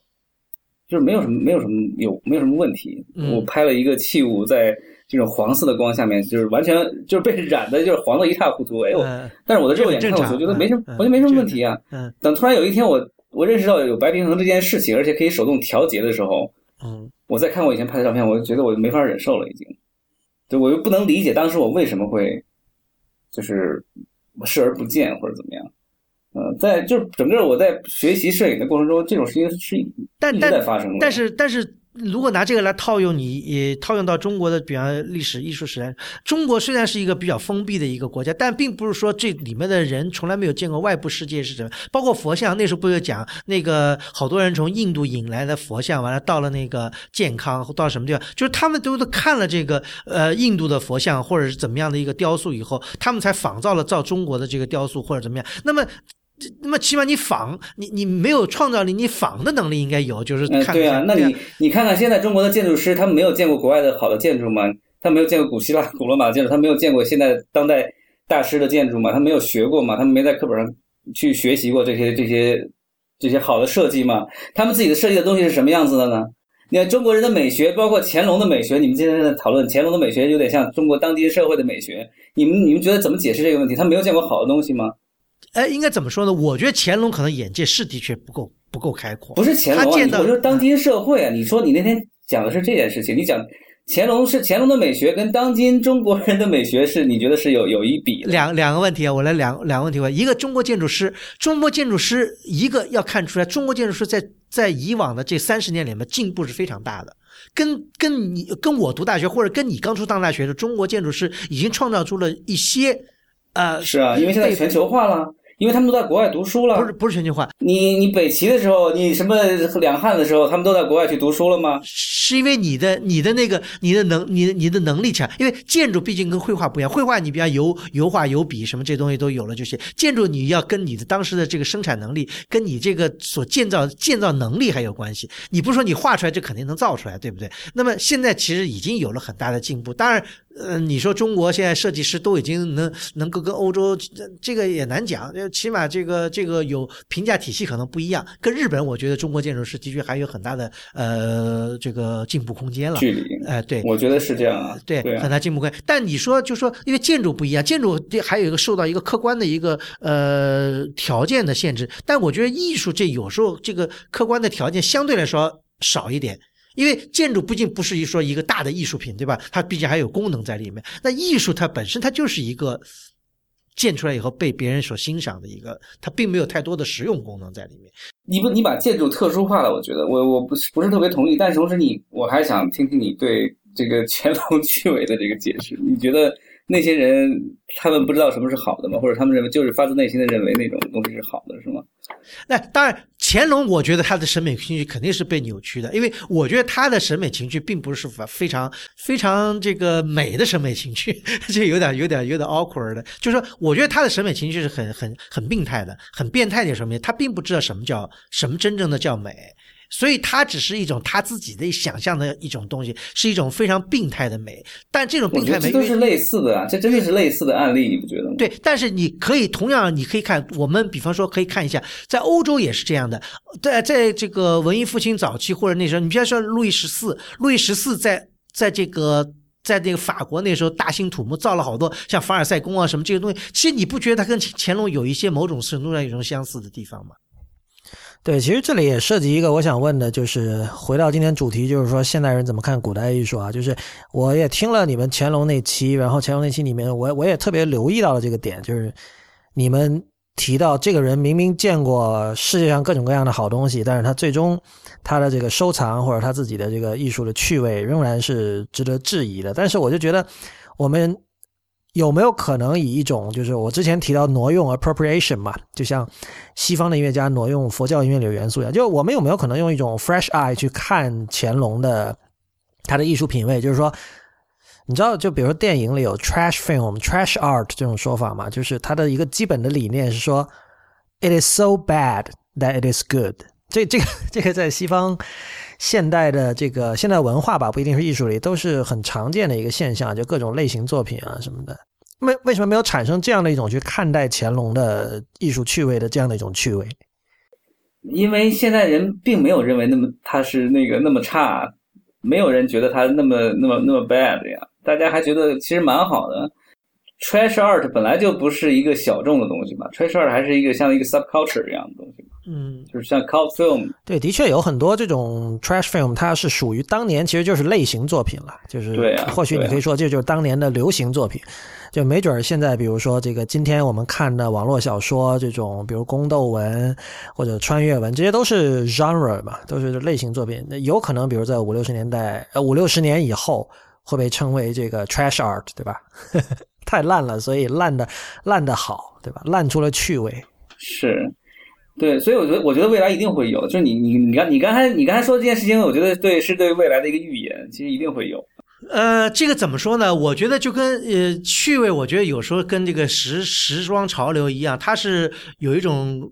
就是没有什么没有什么有没有什么问题。
嗯
我拍了一个器物在这种黄色的光下面，就是完全就是被染的，就是黄的一塌糊涂。哎呦！
嗯
但是我的肉眼看，我觉得没什么，
嗯
我觉得没什么问题啊。
嗯
等突然有一天我我认识到有白平衡这件事情，而且可以手动调节的时候，
嗯
我再看我以前拍的照片，我就觉得我没法忍受了，已经。对，我又不能理解当时我为什么会就是视而不见或者怎么样。呃，在就是整个我在学习摄影的过程中，这种事情是
但
一直在发生的。
但是但是，如果拿这个来套用你，也套用到中国的，比方历史艺术史来，中国虽然是一个比较封闭的一个国家，但并不是说这里面的人从来没有见过外部世界是什么。包括佛像，那时候不是讲那个好多人从印度引来的佛像，完了到了那个健康，到什么地方，就是他们都都看了这个呃印度的佛像或者是怎么样的一个雕塑以后，他们才仿造了造中国的这个雕塑或者怎么样。那么。那么起码你仿，你你没有创造力，你仿的能力应该有，就是
嗯，
看。
对啊，那你你看看现在中国的建筑师，他们没有见过国外的好的建筑吗？他没有见过古希腊、古罗马的建筑，他没有见过现在当代大师的建筑吗？他没有学过吗？他们没在课本上去学习过这些这些这些好的设计吗？他们自己的设计的东西是什么样子的呢？你看中国人的美学，包括乾隆的美学，你们今天在讨论乾隆的美学，有点像中国当今社会的美学。你们你们觉得怎么解释这个问题？他没有见过好的东西吗？
哎，应该怎么说呢？我觉得乾隆可能眼界是的确不够不够开阔。
不是乾隆啊，你
他见到
我说当今社会啊。你说你那天讲的是这件事情，你讲乾隆是乾隆的美学跟当今中国人的美学是，你觉得是有有一比？
两两个问题啊，我来两两个问题问。一个中国建筑师，中国建筑师一个要看出来，中国建筑师在在以往的这三十年里面进步是非常大的。跟跟你跟我读大学，或者跟你刚出上大学的中国建筑师，已经创造出了一些呃，
是啊，因为现在全球化了，因为他们都在国外读书了。
不是不是全球化，
你你北齐的时候，你什么两汉的时候，他们都在国外去读书了吗？
是因为你的你的那个你的能你的你的能力强，因为建筑毕竟跟绘画不一样，绘画你比方油油画油笔什么这东西都有了就行，建筑你要跟你的当时的这个生产能力，跟你这个所建造建造能力还有关系。你不是说你画出来就肯定能造出来，对不对？那么现在其实已经有了很大的进步，当然。呃，你说中国现在设计师都已经能能够跟欧洲，这个也难讲。起码这个这个有评价体系可能不一样。跟日本，我觉得中国建筑师的确还有很大的呃这个进步空间了。
距离，
哎、呃，对，
我觉得是这样啊。
对，
对啊、
很大进步空间。但你说，就说因为建筑不一样，建筑还有一个受到一个客观的一个呃条件的限制。但我觉得艺术这有时候这个客观的条件相对来说少一点。因为建筑毕竟不是一说一个大的艺术品，对吧？它毕竟还有功能在里面。那艺术它本身它就是一个建出来以后被别人所欣赏的一个，它并没有太多的实用功能在里面。
你不，你把建筑特殊化了，我觉得我我不是不是特别同意。但同时你，我还想听听你对这个乾隆去伪的这个解释。你觉得那些人他们不知道什么是好的吗？或者他们认为就是发自内心的认为那种东西是好的，是吗？
那当然，乾隆我觉得他的审美情绪肯定是被扭曲的，因为我觉得他的审美情绪并不是非常非常这个美的审美情趣，这有点有点有点 awkward 的。就是说，我觉得他的审美情绪是很很很病态的，很变态的什么，他并不知道什么叫什么真正的叫美。所以它只是一种他自己的想象的一种东西，是一种非常病态的美。但这种病态美
都是类似的啊，这真的是类似的案例，你不觉得吗？
对，但是你可以同样，你可以看我们，比方说可以看一下，在欧洲也是这样的，在在这个文艺复兴早期或者那时候，你比方说路易十四，路易十四在在这个在那个法国那时候大兴土木造了好多像凡尔赛宫啊什么这些东西，其实你不觉得他跟乾隆有一些某种程度上有种相似的地方吗？
对，其实这里也涉及一个我想问的，就是回到今天主题，就是说现代人怎么看古代艺术啊？就是我也听了你们乾隆那期，然后乾隆那期里面，我我也特别留意到了这个点，就是你们提到这个人明明见过世界上各种各样的好东西，但是他最终他的这个收藏或者他自己的这个艺术的趣味仍然是值得质疑的。但是我就觉得我们。有没有可能以一种就是我之前提到挪用 appropriation 嘛，就像西方的音乐家挪用佛教音乐里的元素一样，就我们有没有可能用一种 fresh eye 去看乾隆的他的艺术品味？就是说，你知道，就比如说电影里有 trash film、trash art 这种说法嘛，就是他的一个基本的理念是说，it is so bad that it is good。这这个 这个在西方现代的这个现代文化吧，不一定是艺术里，都是很常见的一个现象，就各种类型作品啊什么的。为为什么没有产生这样的一种去看待乾隆的艺术趣味的这样的一种趣味？
因为现在人并没有认为那么他是那个那么差，没有人觉得他那么那么那么 bad 呀，大家还觉得其实蛮好的。Trash art 本来就不是一个小众的东西嘛，Trash art 还是一个像一个 subculture 一样的东西。
嗯，
就是像 cult film，
对，的确有很多这种 trash film，它是属于当年其实就是类型作品了，就是
对啊，
或许你可以说这就是当年的流行作品，就没准儿现在比如说这个今天我们看的网络小说这种，比如宫斗文或者穿越文，这些都是 genre 嘛，都是类型作品，那有可能比如在五六十年代呃五六十年以后会被称为这个 trash art，对吧？太烂了，所以烂的烂的好，对吧？烂出了趣味，
是。对，所以我觉得，我觉得未来一定会有。就是你，你，你刚，你刚才，你刚才说这件事情，我觉得对，是对未来的一个预言。其实一定会有。
呃，这个怎么说呢？我觉得就跟呃趣味，我觉得有时候跟这个时时装潮流一样，它是有一种。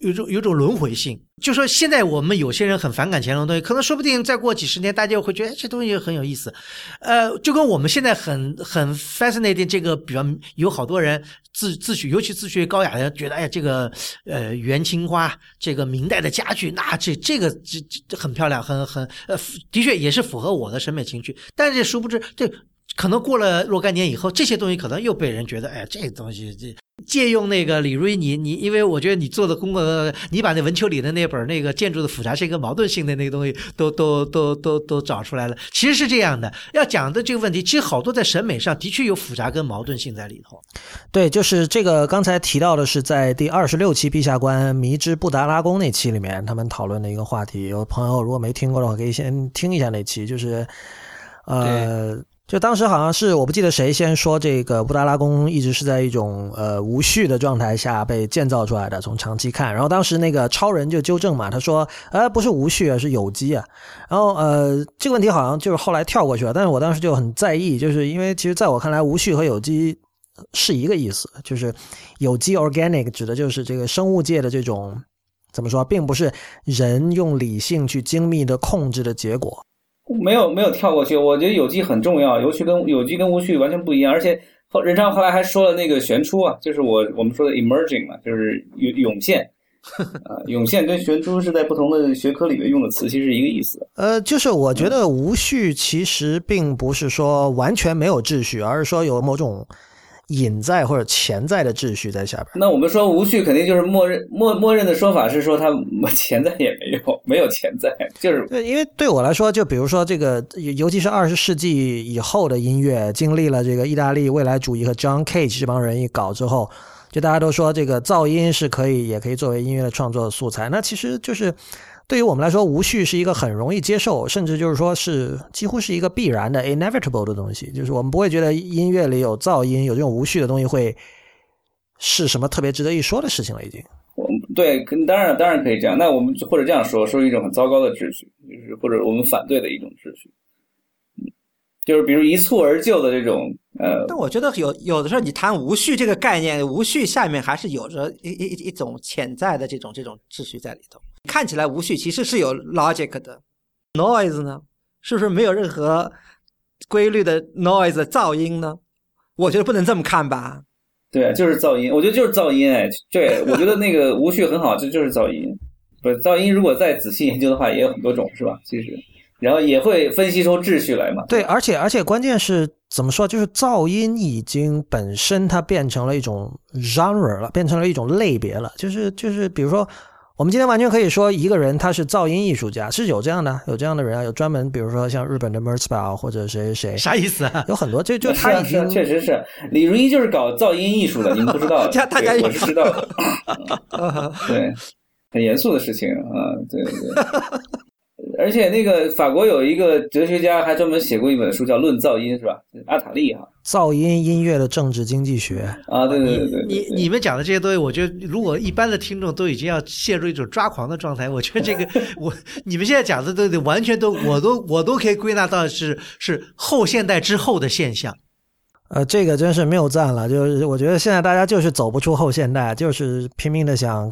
有种有种轮回性，就说现在我们有些人很反感乾隆东西，可能说不定再过几十年，大家会觉得这东西很有意思。呃，就跟我们现在很很 fascinating 这个，比方有好多人自自诩，尤其自诩高雅的，觉得哎呀，这个呃元青花，这个明代的家具，那这这个这这很漂亮，很很呃，的确也是符合我的审美情趣。但是殊不知，这可能过了若干年以后，这些东西可能又被人觉得，哎，这东西这。借用那个李瑞，你你，因为我觉得你做的功课，你把那文丘里的那本那个建筑的复杂性跟矛盾性的那个东西都都都都都找出来了。其实是这样的，要讲的这个问题，其实好多在审美上的确有复杂跟矛盾性在里头。
对，就是这个刚才提到的是在第二十六期陛下观迷之布达拉宫那期里面，他们讨论的一个话题。有朋友如果没听过的话，可以先听一下那期，就是呃。就当时好像是我不记得谁先说这个布达拉宫一直是在一种呃无序的状态下被建造出来的，从长期看。然后当时那个超人就纠正嘛，他说呃不是无序啊，是有机啊。然后呃这个问题好像就是后来跳过去了，但是我当时就很在意，就是因为其实在我看来无序和有机是一个意思，就是有机 organic 指的就是这个生物界的这种怎么说，并不是人用理性去精密的控制的结果。
没有没有跳过去，我觉得有机很重要，有序跟有机跟无序完全不一样，而且后任昌后来还说了那个悬出啊，就是我我们说的 emerging 嘛，就是涌涌现啊，涌现跟悬出是在不同的学科里面用的词，其实是一个意思。
呃，就是我觉得无序其实并不是说完全没有秩序，而是说有某种。隐在或者潜在的秩序在下边。
那我们说无序，肯定就是默认默默认的说法是说它潜在也没有，没有潜在，就是
对。因为对我来说，就比如说这个，尤其是二十世纪以后的音乐，经历了这个意大利未来主义和 John Cage 这帮人一搞之后，就大家都说这个噪音是可以，也可以作为音乐的创作素材。那其实就是。对于我们来说，无序是一个很容易接受，甚至就是说是几乎是一个必然的 inevitable 的东西。就是我们不会觉得音乐里有噪音、有这种无序的东西会是什么特别值得一说的事情了。已经，
我对，可当然当然可以这样。那我们或者这样说，说一种很糟糕的秩序，就是或者我们反对的一种秩序。嗯，就是比如一蹴而就的这种呃，
但我觉得有有的时候你谈无序这个概念，无序下面还是有着一一一种潜在的这种这种秩序在里头。看起来无序其实是有 logic 的，noise 呢，是不是没有任何规律的 noise 噪音呢？我觉得不能这么看吧。
对，就是噪音。我觉得就是噪音。哎，对，我觉得那个无序很好，这就是噪音。不，噪音如果再仔细研究的话，也有很多种，是吧？其实，然后也会分析出秩序来嘛。
对，而且而且关键是怎么说？就是噪音已经本身它变成了一种 genre 了，变成了一种类别了。就是就是，比如说。我们今天完全可以说一个人他是噪音艺术家，是有这样的，有这样的人啊，有专门，比如说像日本的 Merzbow 或者谁谁谁，
啥意思啊？
有很多，就就他已经
确实是李如一就是搞噪音艺术的，你们不知道，
大家
我是知道的，对，很严肃的事情啊，对对对。而且那个法国有一个哲学家还专门写过一本书叫《论噪音》，是吧？阿塔利哈。
噪音音乐的政治经济学
啊，对对对对。
你你们讲的这些东西，我觉得如果一般的听众都已经要陷入一种抓狂的状态，我觉得这个 我你们现在讲的都得完全都我都我都可以归纳到是是后现代之后的现象。
呃，这个真是谬赞了，就是我觉得现在大家就是走不出后现代，就是拼命的想。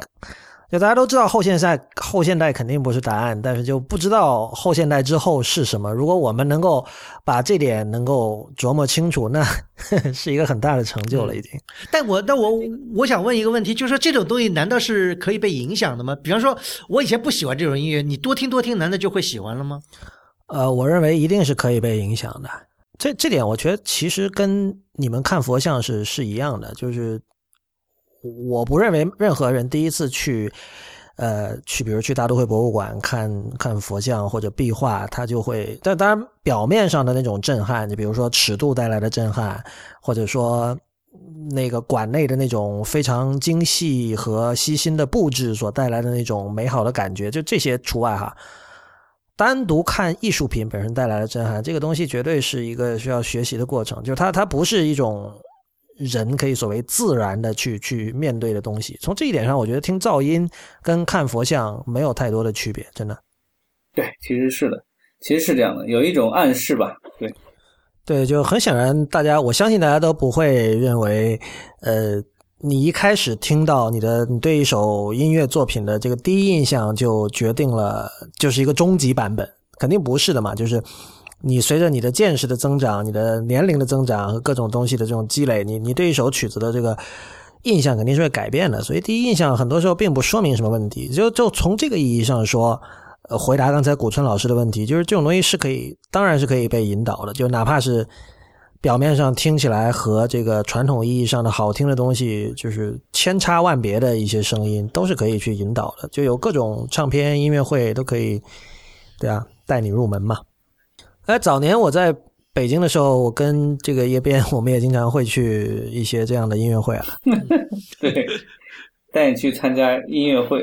就大家都知道后现代，后现代肯定不是答案，但是就不知道后现代之后是什么。如果我们能够把这点能够琢磨清楚，那 是一个很大的成就了，已经。
但我，但我我想问一个问题，就是说这种东西难道是可以被影响的吗？比方说，我以前不喜欢这种音乐，你多听多听，难道就会喜欢了吗？
呃，我认为一定是可以被影响的。这这点，我觉得其实跟你们看佛像是是一样的，就是。我不认为任何人第一次去，呃，去比如去大都会博物馆看看佛像或者壁画，他就会。但当然，表面上的那种震撼，你比如说尺度带来的震撼，或者说那个馆内的那种非常精细和细心的布置所带来的那种美好的感觉，就这些除外哈。单独看艺术品本身带来的震撼，这个东西绝对是一个需要学习的过程，就它它不是一种。人可以所谓自然的去去面对的东西，从这一点上，我觉得听噪音跟看佛像没有太多的区别，真的。
对，其实是的，其实是这样的，有一种暗示吧。对，
对，就很显然，大家我相信大家都不会认为，呃，你一开始听到你的你对一首音乐作品的这个第一印象就决定了就是一个终极版本，肯定不是的嘛，就是。你随着你的见识的增长，你的年龄的增长和各种东西的这种积累，你你对一首曲子的这个印象肯定是会改变的。所以第一印象很多时候并不说明什么问题。就就从这个意义上说，呃，回答刚才古村老师的问题，就是这种东西是可以，当然是可以被引导的。就哪怕是表面上听起来和这个传统意义上的好听的东西就是千差万别的一些声音，都是可以去引导的。就有各种唱片音乐会都可以，对啊，带你入门嘛。哎，早年我在北京的时候，我跟这个叶边，我们也经常会去一些这样的音乐会啊。
对，带你去参加音乐会，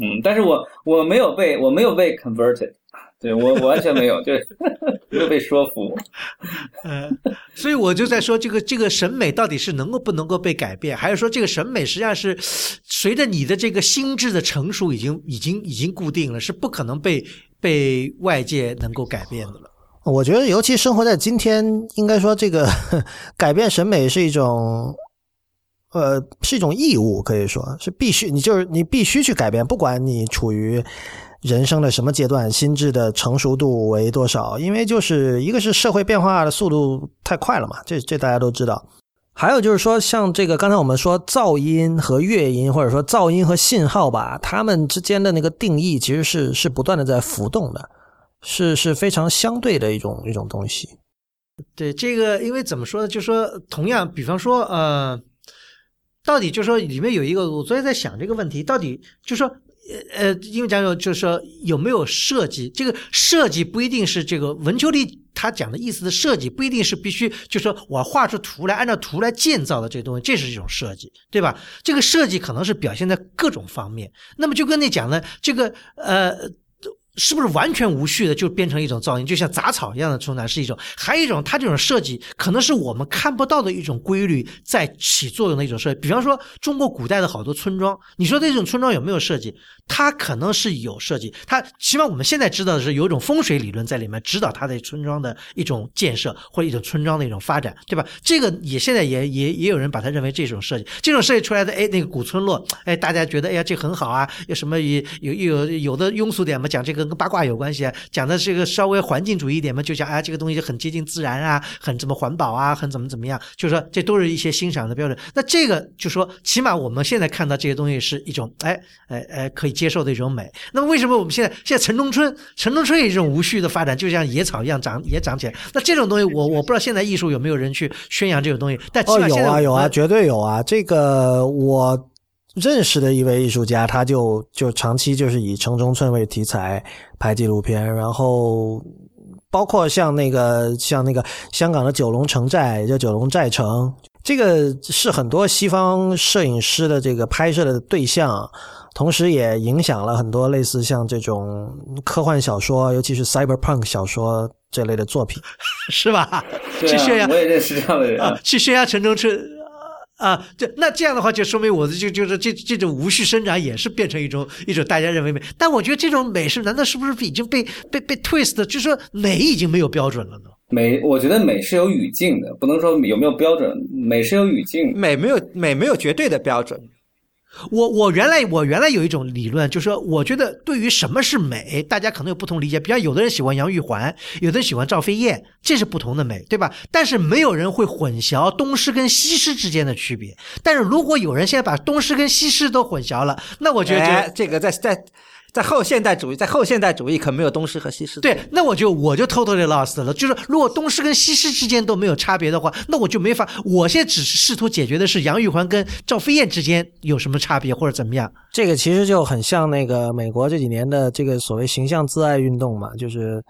嗯，但是我我没有被我没有被 converted，对我我完全没有，就没有被说服。
嗯，所以我就在说，这个这个审美到底是能够不能够被改变，还是说这个审美实际上是随着你的这个心智的成熟，已经已经已经固定了，是不可能被被外界能够改变的了。
我觉得，尤其生活在今天，应该说这个 改变审美是一种，呃，是一种义务，可以说是必须。你就是你必须去改变，不管你处于人生的什么阶段，心智的成熟度为多少，因为就是一个是社会变化的速度太快了嘛，这这大家都知道。还有就是说，像这个刚才我们说噪音和乐音，或者说噪音和信号吧，它们之间的那个定义其实是是不断的在浮动的。是是非常相对的一种一种东西，
对这个，因为怎么说呢？就说同样，比方说，呃，到底就说里面有一个，我昨天在想这个问题，到底就说，呃呃，因为讲有，就是说有没有设计？这个设计不一定是这个文丘里他讲的意思的设计，不一定是必须就说我画出图来，按照图来建造的这东西，这是一种设计，对吧？这个设计可能是表现在各种方面。那么就跟你讲呢这个，呃。是不是完全无序的就变成一种噪音，就像杂草一样的存在是一种，还有一种它这种设计可能是我们看不到的一种规律在起作用的一种设计。比方说中国古代的好多村庄，你说这种村庄有没有设计？它可能是有设计，它起码我们现在知道的是有一种风水理论在里面指导它的村庄的一种建设或者一种村庄的一种发展，对吧？这个也现在也也也有人把它认为这种设计，这种设计出来的，哎，那个古村落，哎，大家觉得哎呀这很好啊，有什么有有有有的庸俗点嘛，讲这个跟八卦有关系啊，讲的这个稍微环境主义一点嘛，就讲哎这个东西很接近自然啊，很怎么环保啊，很怎么怎么样，就是说这都是一些欣赏的标准。那这个就说起码我们现在看到这些东西是一种哎哎哎可以接受的一种美。那么为什么我们现在现在城中村城中村也是一种无序的发展，就像野草一样长也长起来？那这种东西我我不知道现在艺术有没有人去宣扬这种东西，但起
哦，
码现在
有啊有啊，绝对有啊。这个我认识的一位艺术家，他就就长期就是以城中村为题材拍纪录片，然后包括像那个像那个香港的九龙城寨，也叫九龙寨城，这个是很多西方摄影师的这个拍摄的对象。同时也影响了很多类似像这种科幻小说，尤其是 cyberpunk 小说这类的作品。
是吧？
对
去宣扬
啊，我也认识这样的人
啊，去宣扬城中村。啊，这那这样的话，就说明我的就就是这这种无序生长也是变成一种一种大家认为美，但我觉得这种美是难道是不是已经被被被 twist，就是说美已经没有标准了呢？
美，我觉得美是有语境的，不能说有没有标准，美是有语境。
美没有美没有绝对的标准，
我我原来我原来有一种理论，就是说，我觉得对于什么是美，大家可能有不同理解。比方有的人喜欢杨玉环，有的人喜欢赵飞燕，这是不同的美，对吧？但是没有人会混淆东施跟西施之间的区别。但是如果有人现在把东施跟西施都混淆了，那我觉得、
哎这个在在在后现代主义，在后现代主义可没有东施和西施。
对，那我就我就 totally lost 了。就是如果东施跟西施之间都没有差别的话，那我就没法。我现在只是试图解决的是杨玉环跟赵飞燕之间有什么差别或者怎么样。
这个其实就很像那个美国这几年的这个所谓形象自爱运动嘛，就是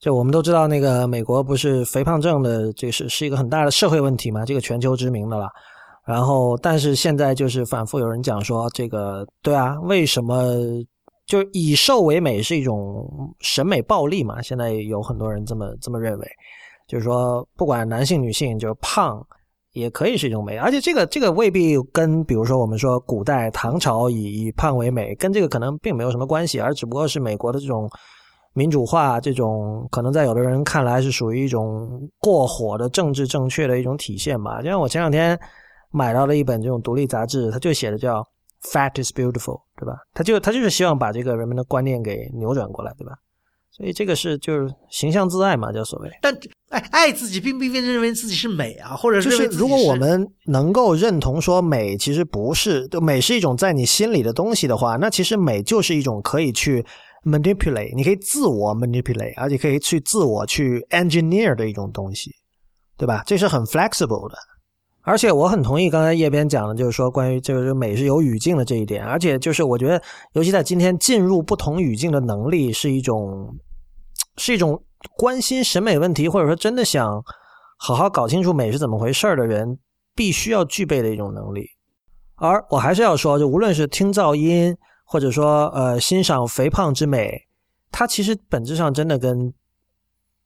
就我们都知道那个美国不是肥胖症的这是是一个很大的社会问题嘛，这个全球知名的了。然后，但是现在就是反复有人讲说，这个对啊，为什么就以瘦为美是一种审美暴力嘛？现在有很多人这么这么认为，就是说不管男性女性，就是胖也可以是一种美，而且这个这个未必跟比如说我们说古代唐朝以以胖为美，跟这个可能并没有什么关系，而只不过是美国的这种民主化，这种可能在有的人看来是属于一种过火的政治正确的一种体现吧。就像我前两天买到了一本这种独立杂志，它就写的叫 “Fat is beautiful”，对吧？他就他就是希望把这个人们的观念给扭转过来，对吧？所以这个是就是形象自爱嘛，叫所谓。
但爱爱自己，并不一定认为自己是美啊，或者
就是
认为自己
如果我们能够认同说美其实不是，就美是一种在你心里的东西的话，那其实美就是一种可以去 manipulate，你可以自我 manipulate，而且可以去自我去 engineer 的一种东西，对吧？这是很 flexible 的。而且我很同意刚才叶边讲的，就是说关于这个美是有语境的这一点。而且就是我觉得，尤其在今天，进入不同语境的能力是一种，是一种关心审美问题，或者说真的想好好搞清楚美是怎么回事儿的人，必须要具备的一种能力。而我还是要说，就无论是听噪音，或者说呃欣赏肥胖之美，它其实本质上真的跟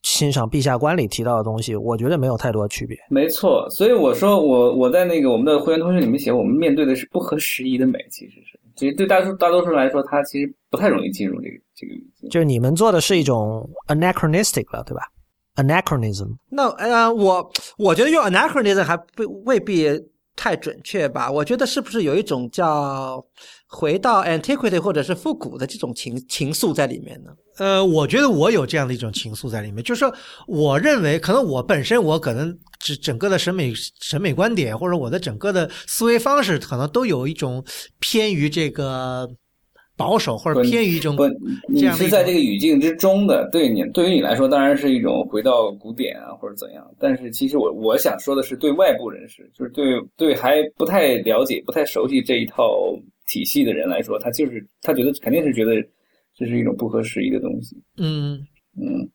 欣赏陛下观里提到的东西，我觉得没有太多区别。
没错，所以我说我我在那个我们的会员通讯里面写，我们面对的是不合时宜的美，其实是，其实对大多大多数人来说，它其实不太容易进入这个这个语境。
就是你们做的是一种 anachronistic 了，对吧？anachronism。
那呃，我我觉得用 anachronism 还不未必太准确吧？我觉得是不是有一种叫回到 antiquity 或者是复古的这种情情愫在里面呢？
呃，我觉得我有这样的一种情愫在里面，就是说，我认为可能我本身我可能整整个的审美审美观点，或者我的整个的思维方式，可能都有一种偏于这个保守，或者偏于一种
不，你是在这个语境之中的，对你对于你来说，当然是一种回到古典啊，或者怎样。但是其实我我想说的是，对外部人士，就是对对还不太了解、不太熟悉这一套体系的人来说，他就是他觉得肯定是觉得这是一种不合时宜的东西。
嗯
嗯，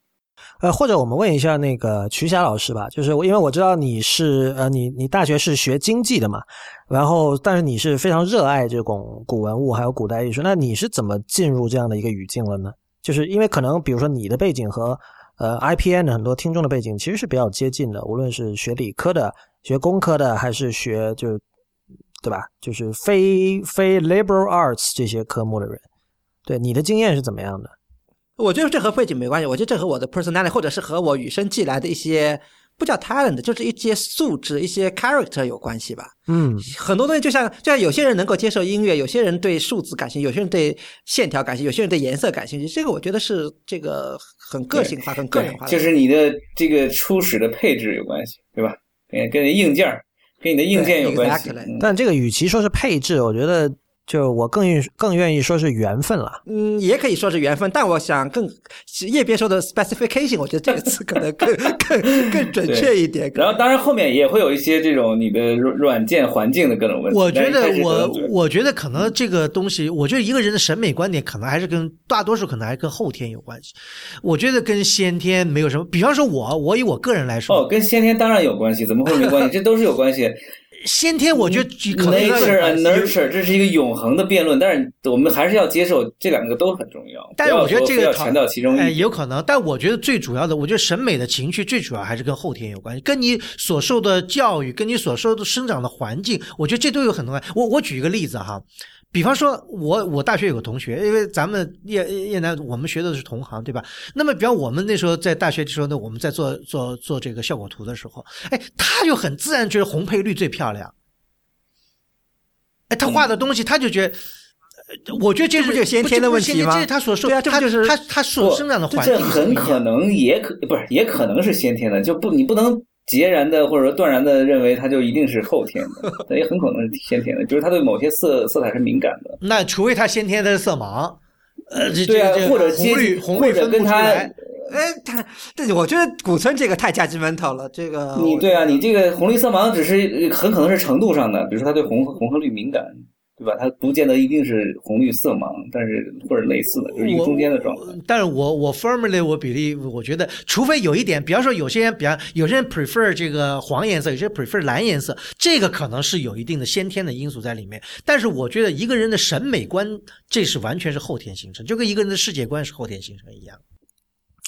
呃，或者我们问一下那个瞿霞老师吧，就是我因为我知道你是呃，你你大学是学经济的嘛，然后但是你是非常热爱这种古文物还有古代艺术，那你是怎么进入这样的一个语境了呢？就是因为可能比如说你的背景和呃 IPN 的很多听众的背景其实是比较接近的，无论是学理科的、学工科的，还是学就对吧？就是非非 liberal arts 这些科目的人，对你的经验是怎么样的？
我觉得这和背景没关系，我觉得这和我的 personality 或者是和我与生俱来的一些不叫 talent，就是一些素质、一些 character 有关系吧。
嗯，
很多东西就像就像有些人能够接受音乐，有些人对数字感兴趣，有些人对线条感兴趣，有些人对颜色感兴趣。这个我觉得是这个很个性化、很个人化的。
就是你的这个初始的配置有关系，对吧？跟跟硬件跟你的硬件有关系。
但这个与其说是配置，我觉得。就我更愿更愿意说是缘分了，
嗯，也可以说是缘分，但我想更叶边说的 specification，我觉得这个词可能更更更准确一点。
然后，当然后面也会有一些这种你的软软件环境的各种问题。
我觉得我我觉得可能这个东西，我觉得一个人的审美观点可能还是跟大多数可能还跟后天有关系。我觉得跟先天没有什么。比方说，我我以我个人来说，
哦，跟先天当然有关系，怎么会没关系？这都是有关系。
先天我觉得可能
nature and nurture 这是一个永恒的辩论，但是我们还是要接受这两个都很重要。
但是我觉得这个
要强调其中，
哎，有可能。但我觉得最主要的，我觉得审美的情趣最主要还是跟后天有关系，跟你所受的教育，跟你所受的生长的环境，我觉得这都有很多。我我举一个例子哈。比方说，我我大学有个同学，因为咱们叶叶南我们学的是同行，对吧？那么，比方我们那时候在大学的时候呢，我们在做做做这个效果图的时候，哎，他就很自然觉得红配绿最漂亮。哎，他画的东西，他就觉得，我觉得这不
就先天的问题吗？
这是他所受，
对啊，
他
就是
他他所生长的环境，
这很可能也可不是，也可能是先天的，就不你不能。截然的或者说断然的认为它就一定是后天的，但也很可能是先天的，就是他对某些色色彩是敏感的。
那除非他先天的色盲，呃，
对啊，或者
红绿红绿
分不出
来。
哎，他，但我觉得古村这个太加 mental 了。这个
你对啊，你这个红绿色盲只是很可能是程度上的，比如说他对红红和绿敏感。对吧？它不见得一定是红绿色盲，但是或者类似的，就是一个中间的状态。
但是我我 firmly 我比例，我觉得，除非有一点，比方说有些人，比方有些人 prefer 这个黄颜色，有些人 prefer 蓝颜色，这个可能是有一定的先天的因素在里面。但是我觉得一个人的审美观，这是完全是后天形成，就跟一个人的世界观是后天形成一样。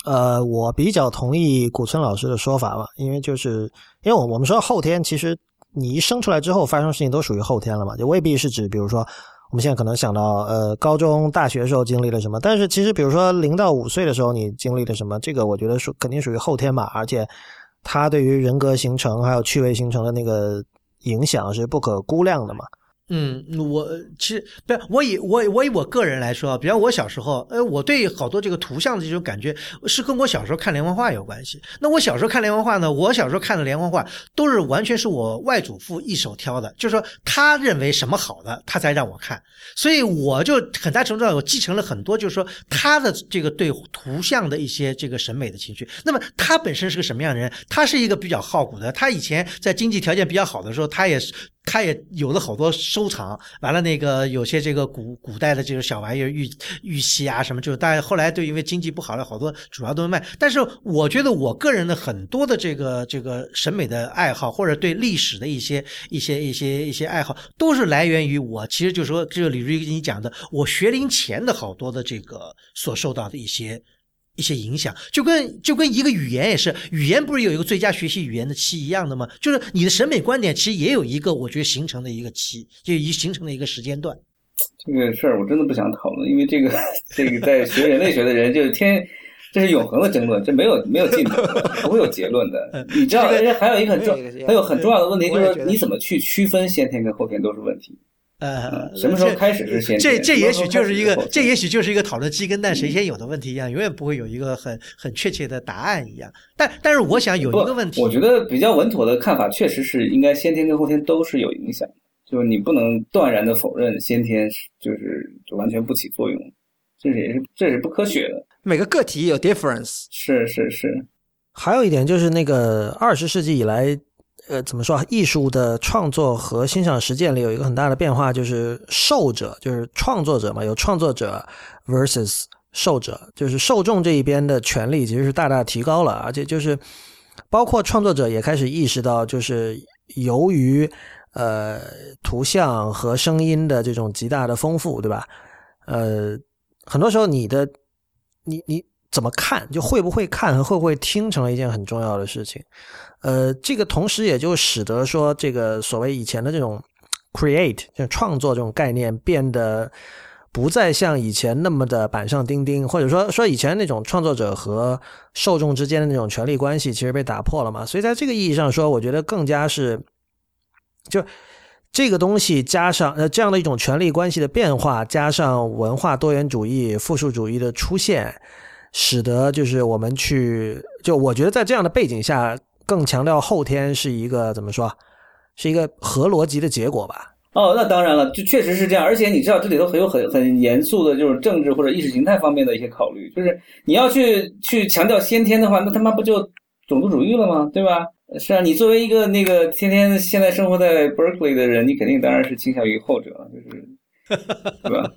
呃，我比较同意古村老师的说法吧，因为就是因为我我们说后天其实。你一生出来之后发生事情都属于后天了嘛？就未必是指，比如说我们现在可能想到，呃，高中、大学时候经历了什么，但是其实比如说零到五岁的时候你经历了什么，这个我觉得属肯定属于后天嘛，而且它对于人格形成还有趣味形成的那个影响是不可估量的嘛。
嗯，我其实不我以我我以我个人来说，比方我小时候，呃，我对好多这个图像的这种感觉是跟我小时候看连环画有关系。那我小时候看连环画呢，我小时候看的连环画都是完全是我外祖父一手挑的，就是说他认为什么好的，他才让我看。所以我就很大程度上我继承了很多，就是说他的这个对图像的一些这个审美的情绪。那么他本身是个什么样的人？他是一个比较好古的。他以前在经济条件比较好的时候，他也是。他也有了好多收藏，完了那个有些这个古古代的这个小玩意儿玉玉器啊什么，就是但后来对因为经济不好了，好多主要都卖。但是我觉得我个人的很多的这个这个审美的爱好，或者对历史的一些一些一些一些爱好，都是来源于我其实就是说，这个李瑞跟你讲的，我学龄前的好多的这个所受到的一些。一些影响，就跟就跟一个语言也是，语言不是有一个最佳学习语言的期一样的吗？就是你的审美观点其实也有一个，我觉得形成的一个期，就一形成的一个时间段。
这个事儿我真的不想讨论，因为这个 这个在学人类学的人就是天，这是永恒的争论，这没有没有尽头，不会有结论的。你知道，而且还有一个很重还有很重要的问题，就是你怎么去区分先天跟后天都是问题。
呃，
什么时候开始是先？
这这也许就是一个，这也许就是一个讨论鸡跟蛋谁先有的问题一样，永远不会有一个很很确切的答案一样。但但是我想有一个问题，
我觉得比较稳妥的看法，确实是应该先天跟后天都是有影响，就是你不能断然的否认先天就是就完全不起作用，这是也是这是不科学的。
每个个体有 difference，
是是是。
还有一点就是那个二十世纪以来。呃，怎么说？艺术的创作和欣赏实践里有一个很大的变化，就是受者，就是创作者嘛，有创作者 versus 受者，就是受众这一边的权利其实是大大提高了，而且就是包括创作者也开始意识到，就是由于呃图像和声音的这种极大的丰富，对吧？呃，很多时候你的你你怎么看，就会不会看和会不会听成了一件很重要的事情。呃，这个同时也就使得说这个所谓以前的这种 create 就创作这种概念变得不再像以前那么的板上钉钉，或者说说以前那种创作者和受众之间的那种权力关系其实被打破了嘛。所以在这个意义上说，我觉得更加是就。这个东西加上呃这样的一种权力关系的变化，加上文化多元主义、复数主义的出现，使得就是我们去就我觉得在这样的背景下，更强调后天是一个怎么说，是一个合逻辑的结果吧。
哦，那当然了，就确实是这样。而且你知道这里头很有很很严肃的，就是政治或者意识形态方面的一些考虑。就是你要去去强调先天的话，那他妈不就种族主义了吗？对吧？是啊，你作为一个那个天天现在生活在 Berkeley 的人，你肯定当然是倾向于后者，就是，是吧？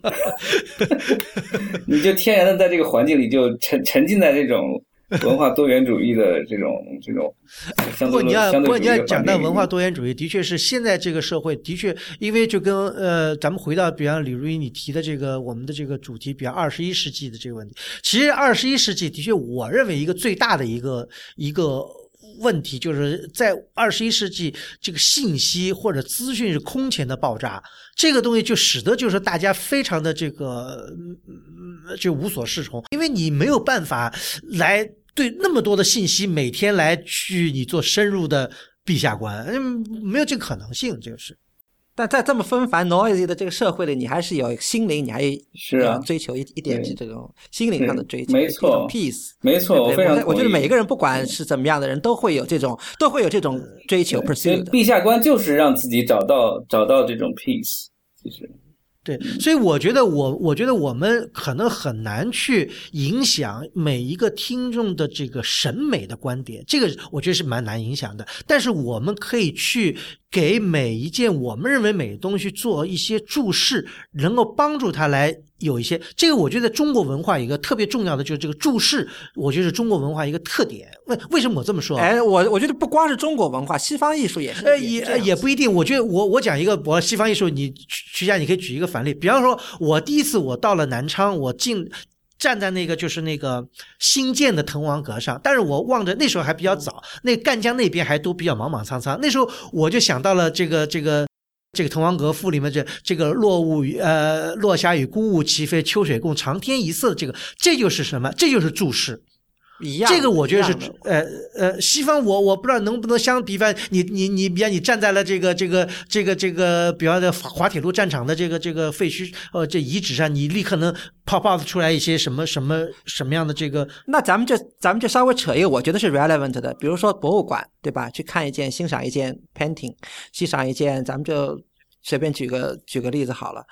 你就天然的在这个环境里就沉沉浸在这种文化多元主义的这种这种。
不过你要不过你要讲到文化多元主义，的确是现在这个社会的确，因为就跟呃，咱们回到比方李如一你提的这个我们的这个主题，比方二十一世纪的这个问题，其实二十一世纪的确，我认为一个最大的一个一个。问题就是在二十一世纪，这个信息或者资讯是空前的爆炸，这个东西就使得就是大家非常的这个就无所适从，因为你没有办法来对那么多的信息每天来去你做深入的陛下观，嗯，没有这个可能性，这个是。
但在这么纷繁 noisy 的这个社会里，你还是有心灵，你还
是要
追求一一点这种心灵上的追求，
没错
，peace，
没错，
我
非常
我觉得每一个人不管是怎么样的人，都会有这种，都会有这种追求。pursuit。
陛下观就是让自己找到找到这种 peace，其实。
对，所以我觉得我我觉得我们可能很难去影响每一个听众的这个审美的观点，这个我觉得是蛮难影响的。但是我们可以去给每一件我们认为美的东西做一些注释，能够帮助他来有一些。这个我觉得中国文化一个特别重要的就是这个注释，我觉得是中国文化一个特点。为为什么我这么说？
哎，我我觉得不光是中国文化，西方艺术也是。呃，
也也不一定。我觉得我我讲一个，我西方艺术，你徐佳，你可以举一个反例。比方说，我第一次我到了南昌，我进站在那个就是那个新建的滕王阁上，但是我望着那时候还比较早，那赣江那边还都比较莽莽苍苍。那时候我就想到了这个这个这个滕王阁赋里面这这个落雾与呃落霞与孤鹜齐飞，秋水共长天一色。这个这就是什么？这就是注释。
一样，
这个我觉得是，呃呃，西方我我不知道能不能相比方，你你你，比方你站在了这个这个这个这个，比方的滑铁卢战场的这个这个废墟呃这遗址上，你立刻能 pop up 出来一些什么什么什么样的这个？
那咱们就咱们就稍微扯一个，我觉得是 relevant 的，比如说博物馆，对吧？去看一件，欣赏一件 painting，欣赏一件，咱们就随便举个举个例子好了。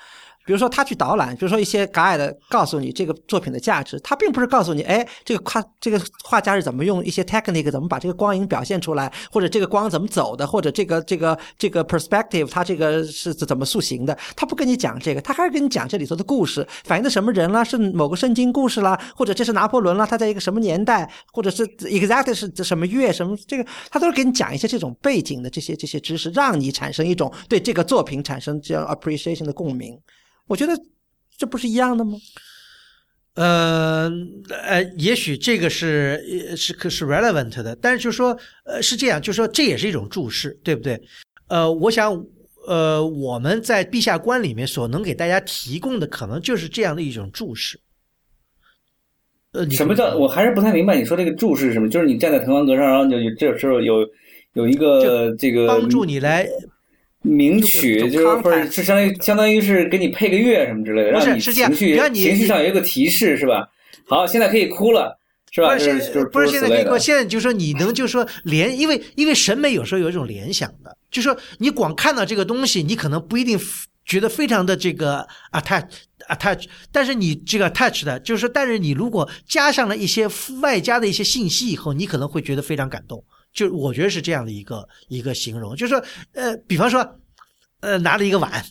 比如说他去导览，比如说一些 guide 告诉你这个作品的价值，他并不是告诉你，哎，这个画这个画家是怎么用一些 technique 怎么把这个光影表现出来，或者这个光怎么走的，或者这个这个这个 perspective 它这个是怎么塑形的，他不跟你讲这个，他还是跟你讲这里头的故事，反映的什么人啦，是某个圣经故事啦，或者这是拿破仑啦，他在一个什么年代，或者是 exactly 是什么月什么这个，他都是给你讲一些这种背景的这些这些知识，让你产生一种对这个作品产生这样 appreciation 的共鸣。我觉得这不是一样的吗？
呃呃，也许这个是是可是 relevant 的，但是就说呃是这样，就说这也是一种注释，对不对？呃，我想呃我们在陛下观里面所能给大家提供的，可能就是这样的一种注释。呃，
什么叫？我还是不太明白你说这个注释是什么？就是你站在滕王阁上，然后就这时候有有一个这个
帮助你来。
名曲就是或者是相当于相当于是给你配个乐什么之类的，让你情绪情绪上有一个提示是吧？好，现在可以哭了是吧？不是
不是现在可以
哭？
现在就是说你能就说联，因为因为审美有时候有一种联想的，就说你光看到这个东西，你可能不一定觉得非常的这个 attach attach，但是你这个 attach 的，就是说，但是你如果加上了一些外加的一些信息以后，你可能会觉得非常感动。就我觉得是这样的一个一个形容，就是说，呃，比方说，呃，拿了一个碗，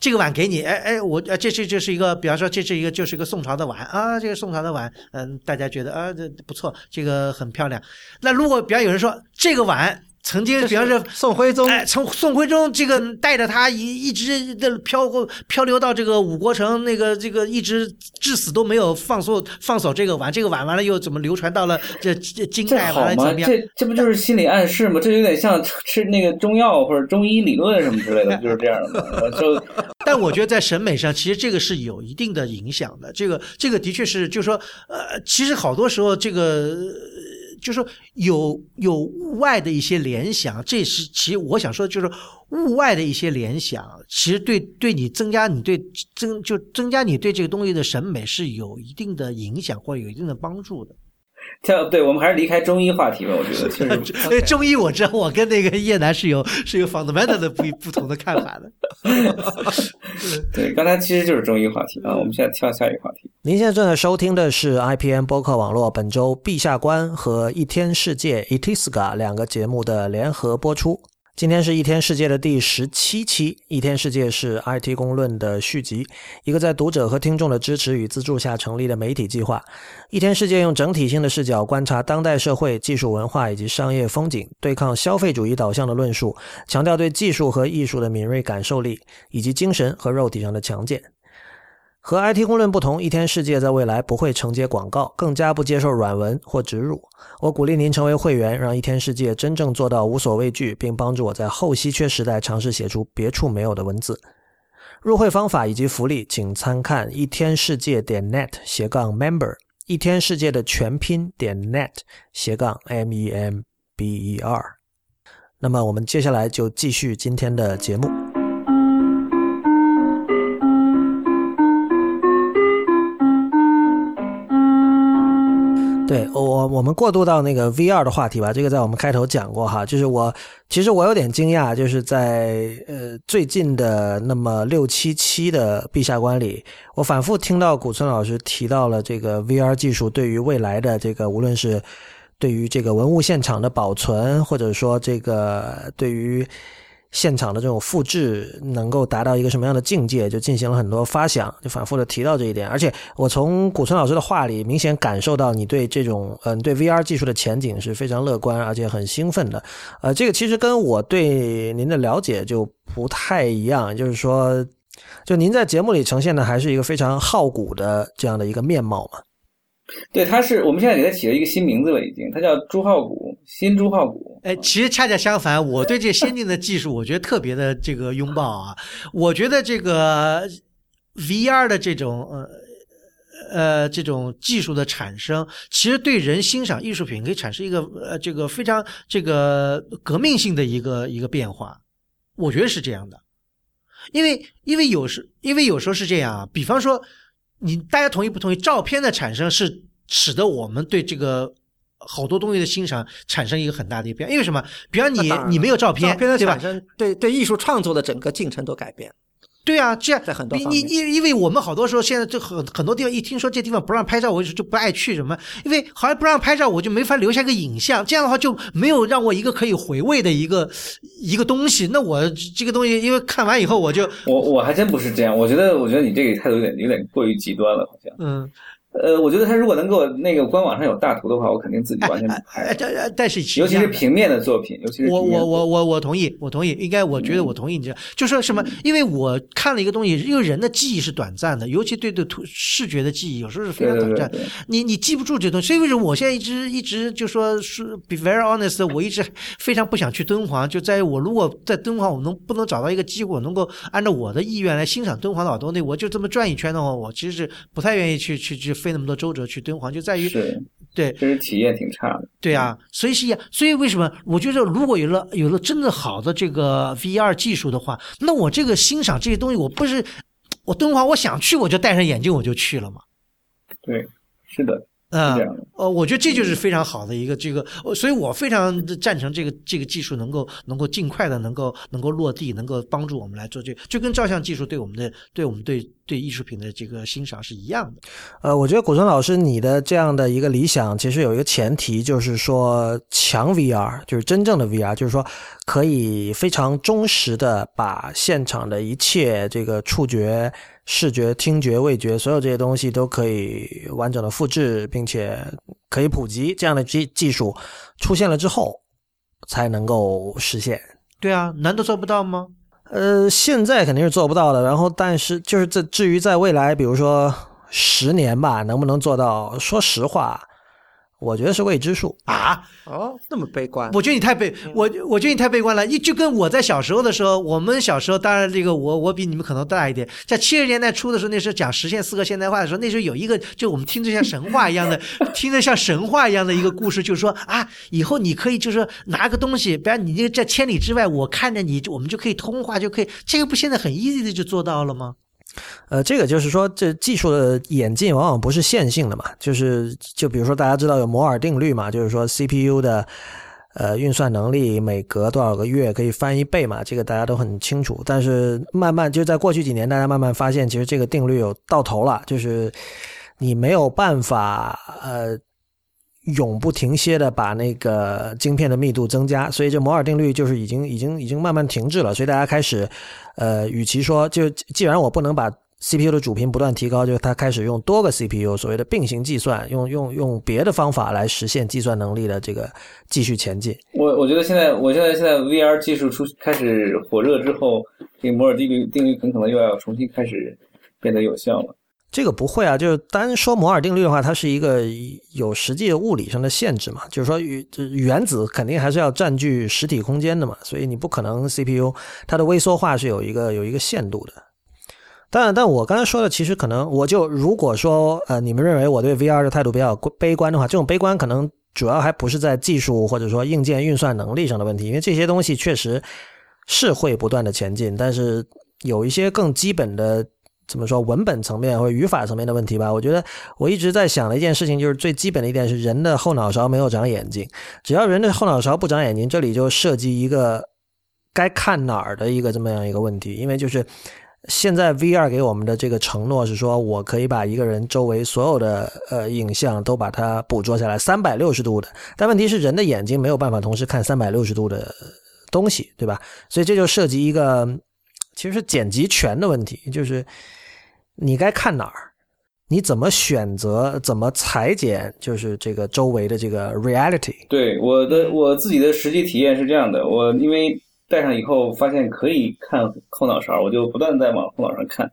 这个碗给你，哎哎，我呃，这这这是一个，比方说，这是一个就是一个宋朝的碗啊，这个宋朝的碗，嗯，大家觉得啊，这不错，这个很漂亮。那如果比方有人说这个碗曾经，比方说
宋徽宗，
哎，从宋徽宗这个带着他一一直的漂过漂流到这个五国城，那个这个一直至死都没有放手放手这个碗，这个碗完了又怎么流传到了这这金
这
代，完？了怎么样？
这这不就是心理暗示吗？这有点像吃那个中药或者中医理论什么之类的，就是这样的。就
但我觉得在审美上，其实这个是有一定的影响的。这个这个的确是，就是说，呃，其实好多时候这个。就是说有有物外的一些联想，这是其实我想说，就是物外的一些联想，其实对对你增加你对增就增加你对这个东西的审美是有一定的影响或者有一定的帮助的。
这样对我们还是离开中医话题吧，我觉得确实
因为中医我知道，我跟那个叶楠是有是有 fundamental 的不不同的看法的。
对，刚才其实就是中医话题啊，我们现在跳下一个话题。
您现在正在收听的是 IPN 播客网络本周《陛下观》和《一天世界》Itiska 两个节目的联合播出。今天是一天世界的第十七期，一天世界是 IT 公论的续集，一个在读者和听众的支持与资助下成立的媒体计划。一天世界用整体性的视角观察当代社会、技术文化以及商业风景，对抗消费主义导向的论述，强调对技术和艺术的敏锐感受力，以及精神和肉体上的强健。和 IT 公论不同，一天世界在未来不会承接广告，更加不接受软文或植入。我鼓励您成为会员，让一天世界真正做到无所畏惧，并帮助我在后稀缺时代尝试写出别处没有的文字。入会方法以及福利，请参看一天世界点 net 斜杠 member，一天世界的全拼点 net 斜杠 m e m b e r。那么我们接下来就继续今天的节目。对我，我们过渡到那个 VR 的话题吧。这个在我们开头讲过哈，就是我其实我有点惊讶，就是在呃最近的那么六七期的陛下观里，我反复听到古村老师提到了这个 VR 技术对于未来的这个，无论是对于这个文物现场的保存，或者说这个对于。现场的这种复制能够达到一个什么样的境界，就进行了很多发想，就反复的提到这一点。而且我从古村老师的话里明显感受到你对这种嗯对 VR 技术的前景是非常乐观，而且很兴奋的。呃，这个其实跟我对您的了解就不太一样，就是说，就您在节目里呈现的还是一个非常好古的这样的一个面貌嘛。
对，他是我们现在给他起了一个新名字了，已经，他叫朱浩古，新朱浩古。
哎，其实恰恰相反，我对这先进的技术，我觉得特别的这个拥抱啊。我觉得这个 VR 的这种呃呃这种技术的产生，其实对人欣赏艺术品可以产生一个呃这个非常这个革命性的一个一个变化。我觉得是这样的，因为因为有时因为有时候是这样啊，比方说。你大家同意不同意？照片的产生是使得我们对这个好多东西的欣赏产生一个很大的一个变化。因为什么？比方你你没有照片，
片的
对吧
产？生对对艺术创作的整个进程都改变。
对啊，这样
在很多
你你
方面
因因为我们好多时候现在就很很多地方一听说这地方不让拍照，我就就不爱去什么，因为好像不让拍照，我就没法留下个影像，这样的话就没有让我一个可以回味的一个一个东西。那我这个东西，因为看完以后我就
我我还真不是这样，我觉得我觉得你这个态度有点有点过于极端了，好像。
嗯，
呃，我觉得他如果能给我那个官网上有大图的话，我肯定自己完全不
哎
拍，
但是
尤其是平面的作品，尤其是
我我我我我同意，我同意，应该我觉得我同意你这，就说什么？因为我看了一个东西，因为人的记忆是短暂的，尤其对对图视觉的记忆，有时候是非常短暂。
对对对对，
你你记不住这东西，所以为什么我现在一直一直就说是 be very honest，我一直非常不想去敦煌，就在于我如果在敦煌，我能不能找到一个机会，我能够按照我的意愿来欣赏敦煌的好东西，我就这么转一圈的话，我其实是不太愿意去去去飞那么多周折去敦煌，就在于
是
对
确实体验挺差的。
对啊，所以是一样。所以为什么我觉得，如果有了有了真的好的这个 VR 技术的话，那我这个欣赏这些东西，我不是我敦煌，我想去我就戴上眼镜我就去了嘛。
对，是的，
啊、
是这样的。
呃，我觉得这就是非常好的一个这个，呃所以我非常赞成这个这个技术能够能够尽快的能够能够落地，能够帮助我们来做这个，就跟照相技术对我们的对我们对对艺术品的这个欣赏是一样的。
呃，我觉得古村老师你的这样的一个理想，其实有一个前提，就是说强 VR，就是真正的 VR，就是说可以非常忠实的把现场的一切这个触觉、视觉、听觉、味觉，所有这些东西都可以完整的复制，并且可以普及。这样的技技术出现了之后，才能够实现。
对啊，难道做不到吗？
呃，现在肯定是做不到的。然后，但是就是这至于在未来，比如说十年吧，能不能做到？说实话，我觉得是未知数。
啊，
哦，那么悲观。
我觉得你太悲，我我觉得你太悲观了。一就跟我在小时候的时候，我们小时候，当然这个我我比你们可能大一点，在七十年代初的时候，那时候讲实现四个现代化的时候，那时候有一个就我们听着像神话一样的，听着像神话一样的一个故事，就是说啊，以后你可以就是说拿个东西，比方你这个在千里之外，我看着你，我们就可以通话，就可以，这个不现在很 easy 的就做到了吗？
呃，这个就是说，这技术的演进往往不是线性的嘛，就是就比如说大家知道有摩尔定律嘛，就是说 CPU 的呃运算能力每隔多少个月可以翻一倍嘛，这个大家都很清楚。但是慢慢就在过去几年，大家慢慢发现，其实这个定律有到头了，就是你没有办法呃永不停歇的把那个晶片的密度增加，所以这摩尔定律就是已经已经已经慢慢停滞了，所以大家开始。呃，与其说就既然我不能把 CPU 的主频不断提高，就它开始用多个 CPU，所谓的并行计算，用用用别的方法来实现计算能力的这个继续前进。
我我觉得现在，我现在现在 VR 技术出开始火热之后，这个摩尔定律定律很可能又要重新开始变得有效了。
这个不会啊，就是单说摩尔定律的话，它是一个有实际物理上的限制嘛，就是说原子肯定还是要占据实体空间的嘛，所以你不可能 CPU 它的微缩化是有一个有一个限度的。但但我刚才说的，其实可能我就如果说呃，你们认为我对 VR 的态度比较悲观的话，这种悲观可能主要还不是在技术或者说硬件运算能力上的问题，因为这些东西确实是会不断的前进，但是有一些更基本的。怎么说文本层面或者语法层面的问题吧？我觉得我一直在想的一件事情，就是最基本的一点是人的后脑勺没有长眼睛。只要人的后脑勺不长眼睛，这里就涉及一个该看哪儿的一个这么样一个问题。因为就是现在 VR 给我们的这个承诺是说，我可以把一个人周围所有的呃影像都把它捕捉下来，三百六十度的。但问题是人的眼睛没有办法同时看三百六十度的东西，对吧？所以这就涉及一个其实是剪辑权的问题，就是。你该看哪儿？你怎么选择？怎么裁剪？就是这个周围的这个 reality。
对我的我自己的实际体验是这样的：我因为戴上以后发现可以看后脑勺，我就不断在往后脑勺看。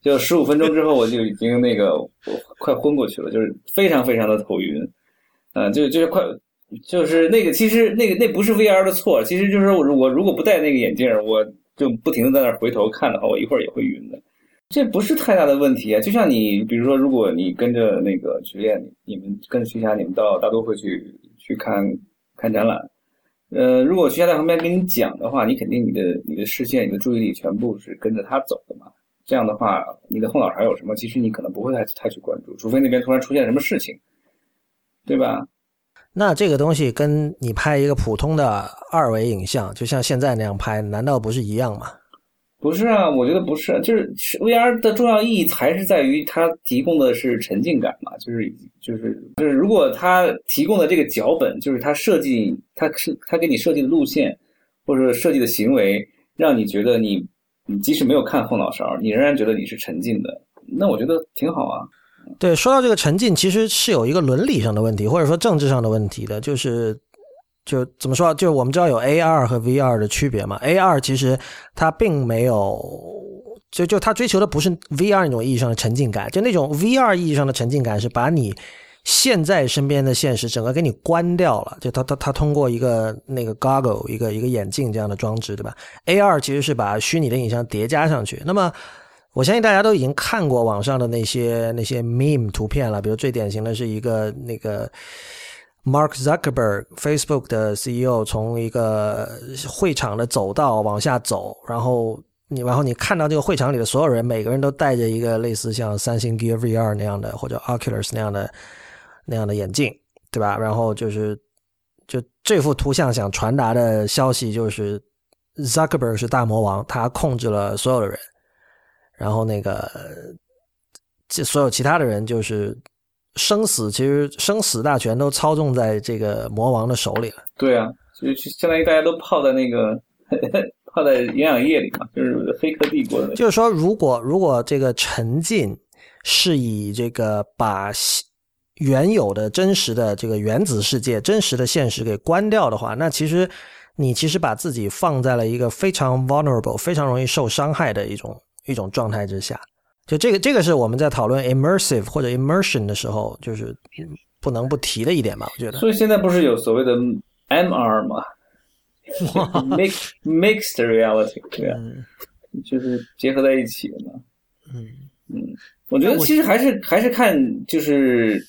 就十五分钟之后，我就已经那个我快昏过去了，就是非常非常的头晕。嗯，就就是快，就是那个其实那个那不是 VR 的错，其实就是我我如果不戴那个眼镜，我就不停的在那回头看的话，我一会儿也会晕的。这不是太大的问题啊，就像你，比如说，如果你跟着那个曲练，你们跟着徐霞，你们到大都会去去看看展览，呃，如果徐霞在旁边跟你讲的话，你肯定你的你的视线、你的注意力全部是跟着他走的嘛。这样的话，你的后脑勺有什么，其实你可能不会太太去关注，除非那边突然出现什么事情，对吧？
那这个东西跟你拍一个普通的二维影像，就像现在那样拍，难道不是一样吗？
不是啊，我觉得不是，就是 VR 的重要意义还是在于它提供的是沉浸感嘛，就是就是就是，如果它提供的这个脚本，就是它设计，它是它给你设计的路线，或者设计的行为，让你觉得你你即使没有看后脑勺，你仍然觉得你是沉浸的，那我觉得挺好啊。
对，说到这个沉浸，其实是有一个伦理上的问题，或者说政治上的问题的，就是。就怎么说？就我们知道有 AR 和 VR 的区别嘛？AR 其实它并没有，就就它追求的不是 VR 那种意义上的沉浸感，就那种 VR 意义上的沉浸感是把你现在身边的现实整个给你关掉了。就它它它通过一个那个 goggle 一个一个眼镜这样的装置，对吧？AR 其实是把虚拟的影像叠加上去。那么我相信大家都已经看过网上的那些那些 meme 图片了，比如最典型的是一个那个。Mark Zuckerberg Facebook 的 CEO 从一个会场的走道往下走，然后你然后你看到这个会场里的所有人，每个人都戴着一个类似像三星 Gear VR 那样的或者 Oculus 那样的那样的眼镜，对吧？然后就是就这幅图像想传达的消息就是 Zuckerberg 是大魔王，他控制了所有的人，然后那个这所有其他的人就是。生死其实生死大权都操纵在这个魔王的手里了。
对啊，所以相当于大家都泡在那个 泡在营养液里嘛，就是黑客帝国的。
就是说，如果如果这个沉浸是以这个把原有的真实的这个原子世界、真实的现实给关掉的话，那其实你其实把自己放在了一个非常 vulnerable、非常容易受伤害的一种一种状态之下。就这个，这个是我们在讨论 immersive 或者 immersion 的时候，就是不能不提的一点吧？我觉得。
所以现在不是有所谓的 MR 吗？mixed mixed reality，对啊，就是结合在一起的嘛。嗯嗯，我觉得其实还是还是看就是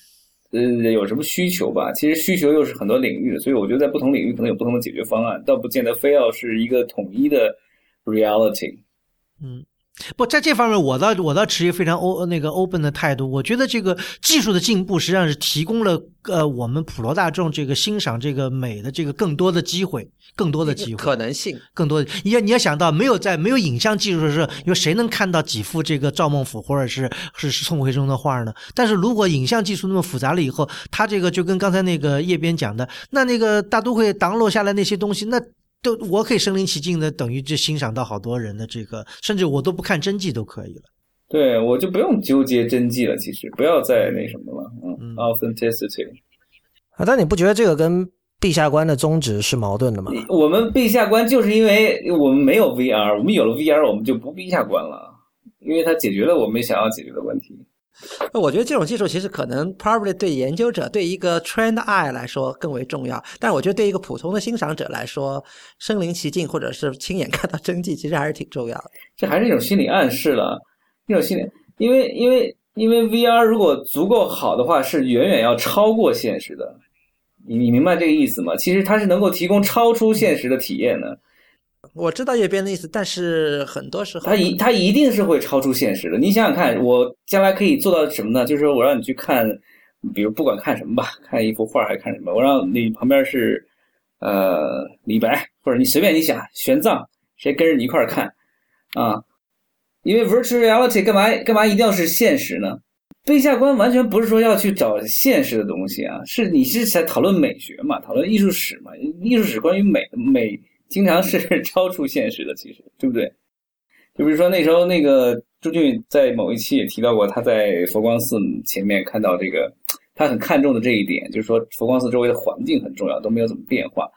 呃有什么需求吧。其实需求又是很多领域的，所以我觉得在不同领域可能有不同的解决方案，倒不见得非要是一个统一的 reality。
嗯。不，在这方面，我倒我倒持一个非常欧那个 open 的态度。我觉得这个技术的进步实际上是提供了呃我们普罗大众这个欣赏这个美的这个更多的机会，更多的机会
可能性，
更多。你要你要想到，没有在没有影像技术的时候，有谁能看到几幅这个赵孟俯或者是是宋徽宗的画呢？但是如果影像技术那么复杂了以后，它这个就跟刚才那个叶边讲的，那那个大都会挡落下来那些东西，那。都我可以身临其境的，等于就欣赏到好多人的这个，甚至我都不看真迹都可以了。
对，我就不用纠结真迹了。其实不要再那什么了，嗯，authenticity。
啊，但你不觉得这个跟陛下观的宗旨是矛盾的吗？
我们陛下观就是因为我们没有 VR，我们有了 VR，我们就不陛下观了，因为它解决了我们想要解决的问题。
我觉得这种技术其实可能 probably 对研究者对一个 trained eye 来说更为重要，但是我觉得对一个普通的欣赏者来说，身临其境或者是亲眼看到真迹，其实还是挺重要的。
这还是一种心理暗示了，一种心理，因为因为因为 VR 如果足够好的话，是远远要超过现实的。你你明白这个意思吗？其实它是能够提供超出现实的体验的。
我知道叶边的意思，但是很多时候，
他一他一定是会超出现实的。你想想看，我将来可以做到什么呢？就是说我让你去看，比如不管看什么吧，看一幅画还是看什么，我让你旁边是呃李白，或者你随便你想玄奘，谁跟着你一块儿看啊？因为 virtual reality 干嘛干嘛一定要是现实呢？背下观完全不是说要去找现实的东西啊，是你是在讨论美学嘛，讨论艺术史嘛，艺术史关于美美。经常是 超出现实的，其实对不对？就比如说那时候，那个朱俊在某一期也提到过，他在佛光寺前面看到这个，他很看重的这一点，就是说佛光寺周围的环境很重要，都没有怎么变化。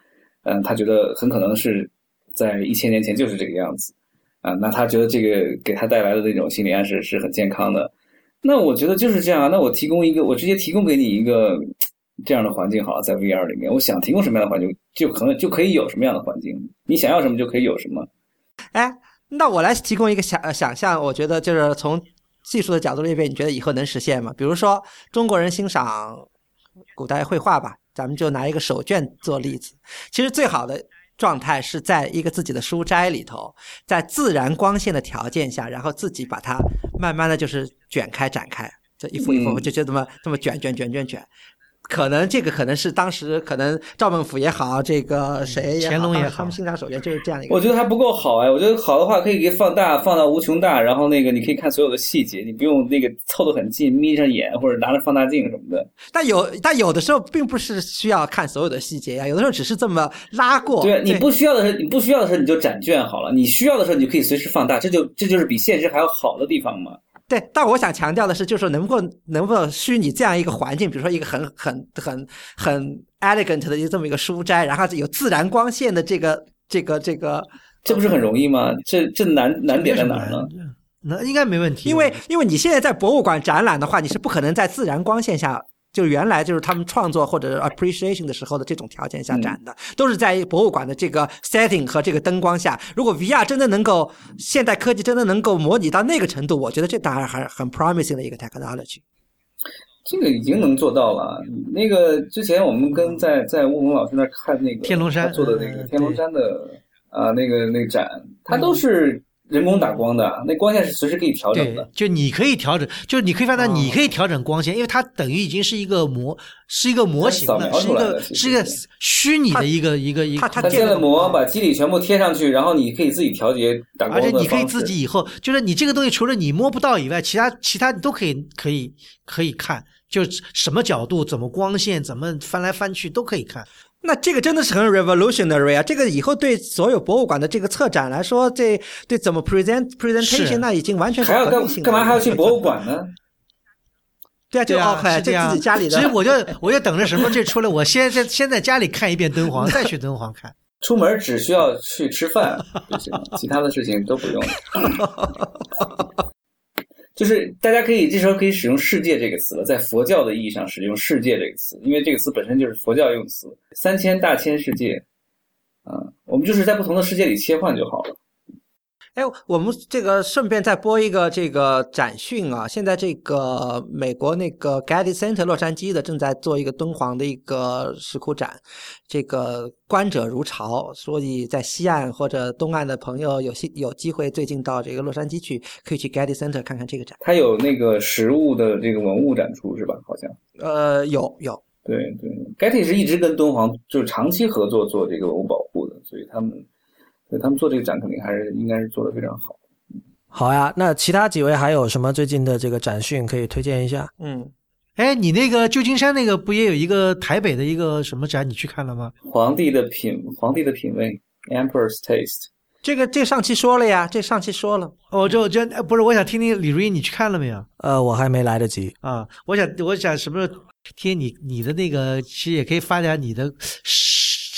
嗯，他觉得很可能是在一千年前就是这个样子。啊，那他觉得这个给他带来的那种心理暗示是很健康的。那我觉得就是这样啊。那我提供一个，我直接提供给你一个。这样的环境好了，在 VR 里面，我想提供什么样的环境，就可能就可以有什么样的环境。你想要什么就可以有什么。
哎，那我来提供一个想想象，我觉得就是从技术的角度那边，你觉得以后能实现吗？比如说中国人欣赏古代绘画吧，咱们就拿一个手卷做例子。其实最好的状态是在一个自己的书斋里头，在自然光线的条件下，然后自己把它慢慢的就是卷开展开，这一幅一幅就就这么这么卷卷卷卷卷。可能这个可能是当时可能赵孟俯也好，这个谁
乾隆也好，
他们欣赏手卷就是这样一个。
我觉得还不够好哎，我觉得好的话可以给放大，放到无穷大，然后那个你可以看所有的细节，你不用那个凑得很近，眯上眼或者拿着放大镜什么的。
但有但有的时候并不是需要看所有的细节呀，有的时候只是这么拉过。
对，你不需要的时候，你不需要的时候你就展卷好了，你需要的时候你就可以随时放大，这就这就是比现实还要好的地方嘛。
对，但我想强调的是，就是说，能够能不能虚拟这样一个环境，比如说一个很很很很 elegant 的这么一个书斋，然后有自然光线的这个这个这个，
这不是很容易吗？这这难难点在哪儿呢？
那应该没问题，
因为因为你现在在博物馆展览的话，你是不可能在自然光线下。就原来就是他们创作或者 appreciation 的时候的这种条件下展的，都是在博物馆的这个 setting 和这个灯光下。如果 VR 真的能够现代科技真的能够模拟到那个程度，我觉得这当然还是很 promising 的一个 technology。
这个已经能做到了。那个之前我们跟在在吴峰老师那看那个
天龙山
做的那个天龙山的啊那个那个展，它都是。人工打光的，那光线是随时可以调整的。
就你可以调整，就是你可以发现，你可以调整光线，因为它等于已经是一个模，是一个模型
了，
是一个是一个虚拟的一个一个一个。
它建了模，把机理全部贴上去，然后你可以自己调节打光
而且你可以自己以后，就是你这个东西除了你摸不到以外，其他其他你都可以可以可以看，就什么角度、怎么光线、怎么翻来翻去都可以看。
那这个真的是很 revolutionary 啊！这个以后对所有博物馆的这个策展来说，这对怎么 present presentation 那已经完全
还要干干嘛还要去博物馆呢？
对啊，就 OK，就
是这样
自己家里的。
其实我就我就等着什么这出来，我先在先在家里看一遍敦煌，再去敦煌看。
出门只需要去吃饭就行，其他的事情都不用。就是大家可以这时候可以使用“世界”这个词了，在佛教的意义上使用“世界”这个词，因为这个词本身就是佛教用词，三千大千世界，啊，我们就是在不同的世界里切换就好了。
哎，我们这个顺便再播一个这个展讯啊！现在这个美国那个 Getty Center 洛杉矶的正在做一个敦煌的一个石窟展，这个观者如潮，所以在西岸或者东岸的朋友有机有机会最近到这个洛杉矶去，可以去 Getty Center 看看这个展。
它有那个实物的这个文物展出是吧？好像。
呃，有有，
对对，Getty 是一直跟敦煌就是长期合作做这个文物保护的，所以他们。对他们做这个展肯定还是应该是做的非常好。
好呀，那其他几位还有什么最近的这个展讯可以推荐一下？
嗯，
哎，你那个旧金山那个不也有一个台北的一个什么展？你去看了吗？
皇帝的品，皇帝的品味，Emperor's Taste。
这个这上期说了呀，这上期说了。
我，就就不是，我想听听李如一，你去看了没有？
呃，我还没来得及
啊。我想，我想什么时候听你你的那个，其实也可以发点你的。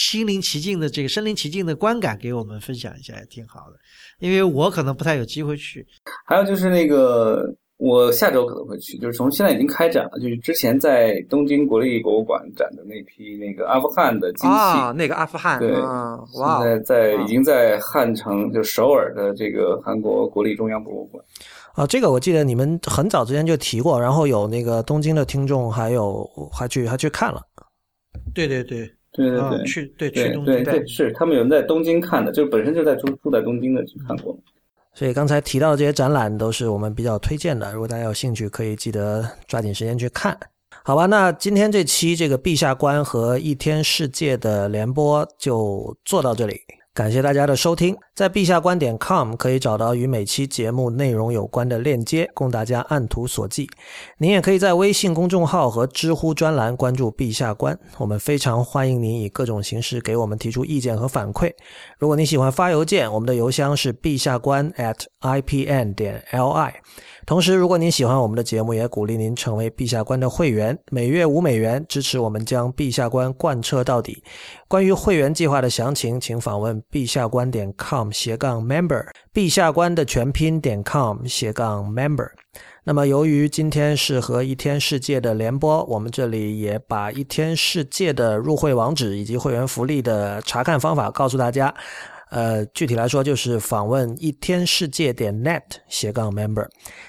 心灵奇境的这个身临其境的观感给我们分享一下也挺好的，因为我可能不太有机会去。
还有就是那个，我下周可能会去，就是从现在已经开展了，就是之前在东京国立博物馆展的那批那个阿富汗的金器，
啊，那个阿富汗，
对，
哇，
现在在已经在汉城，就首尔的这个韩国国立中央博物馆。
啊，这个我记得你们很早之前就提过，然后有那个东京的听众还有还去还去看了。
对对对。
对对对，
去对
去
东京，
对是他们有人在东京看的，就本身就在住住在东京的去看过。
所以刚才提到的这些展览都是我们比较推荐的，如果大家有兴趣，可以记得抓紧时间去看。好吧，那今天这期这个陛下观和一天世界的联播就做到这里。感谢大家的收听，在陛下观点 com 可以找到与每期节目内容有关的链接，供大家按图索骥。您也可以在微信公众号和知乎专栏关注陛下观，我们非常欢迎您以各种形式给我们提出意见和反馈。如果你喜欢发邮件，我们的邮箱是陛下观 at ipn 点 li。同时，如果您喜欢我们的节目，也鼓励您成为陛下观的会员，每月五美元支持我们将陛下观贯彻到底。关于会员计划的详情，请访问陛下观点 com 斜杠 member，陛下观的全拼点 com 斜杠 member。那么，由于今天是和一天世界的联播，我们这里也把一天世界的入会网址以及会员福利的查看方法告诉大家。呃，具体来说就是访问一天世界点 net 斜杠 member，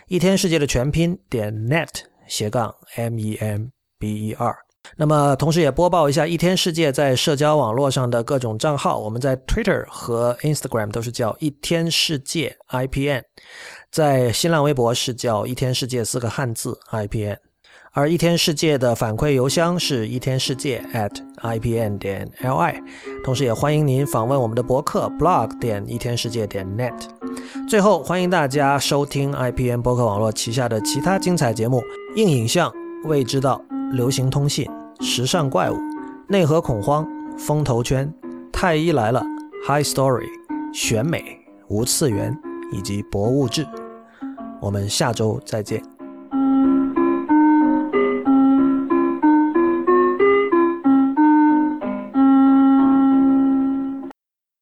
一天世界的全拼点 net 斜杠 m e m b e r。那么，同时也播报一下一天世界在社交网络上的各种账号。我们在 Twitter 和 Instagram 都是叫一天世界 IPN，在新浪微博是叫一天世界四个汉字 IPN。而一天世界的反馈邮箱是一天世界 at ipn 点 li，同时也欢迎您访问我们的博客 blog 点一天世界点 net。最后，欢迎大家收听 IPN 博客网络旗下的其他精彩节目：硬影像、未知道、流行通信、时尚怪物、内核恐慌、风投圈、太医来了、High Story、选美、无次元以及博物志。我们下周再见。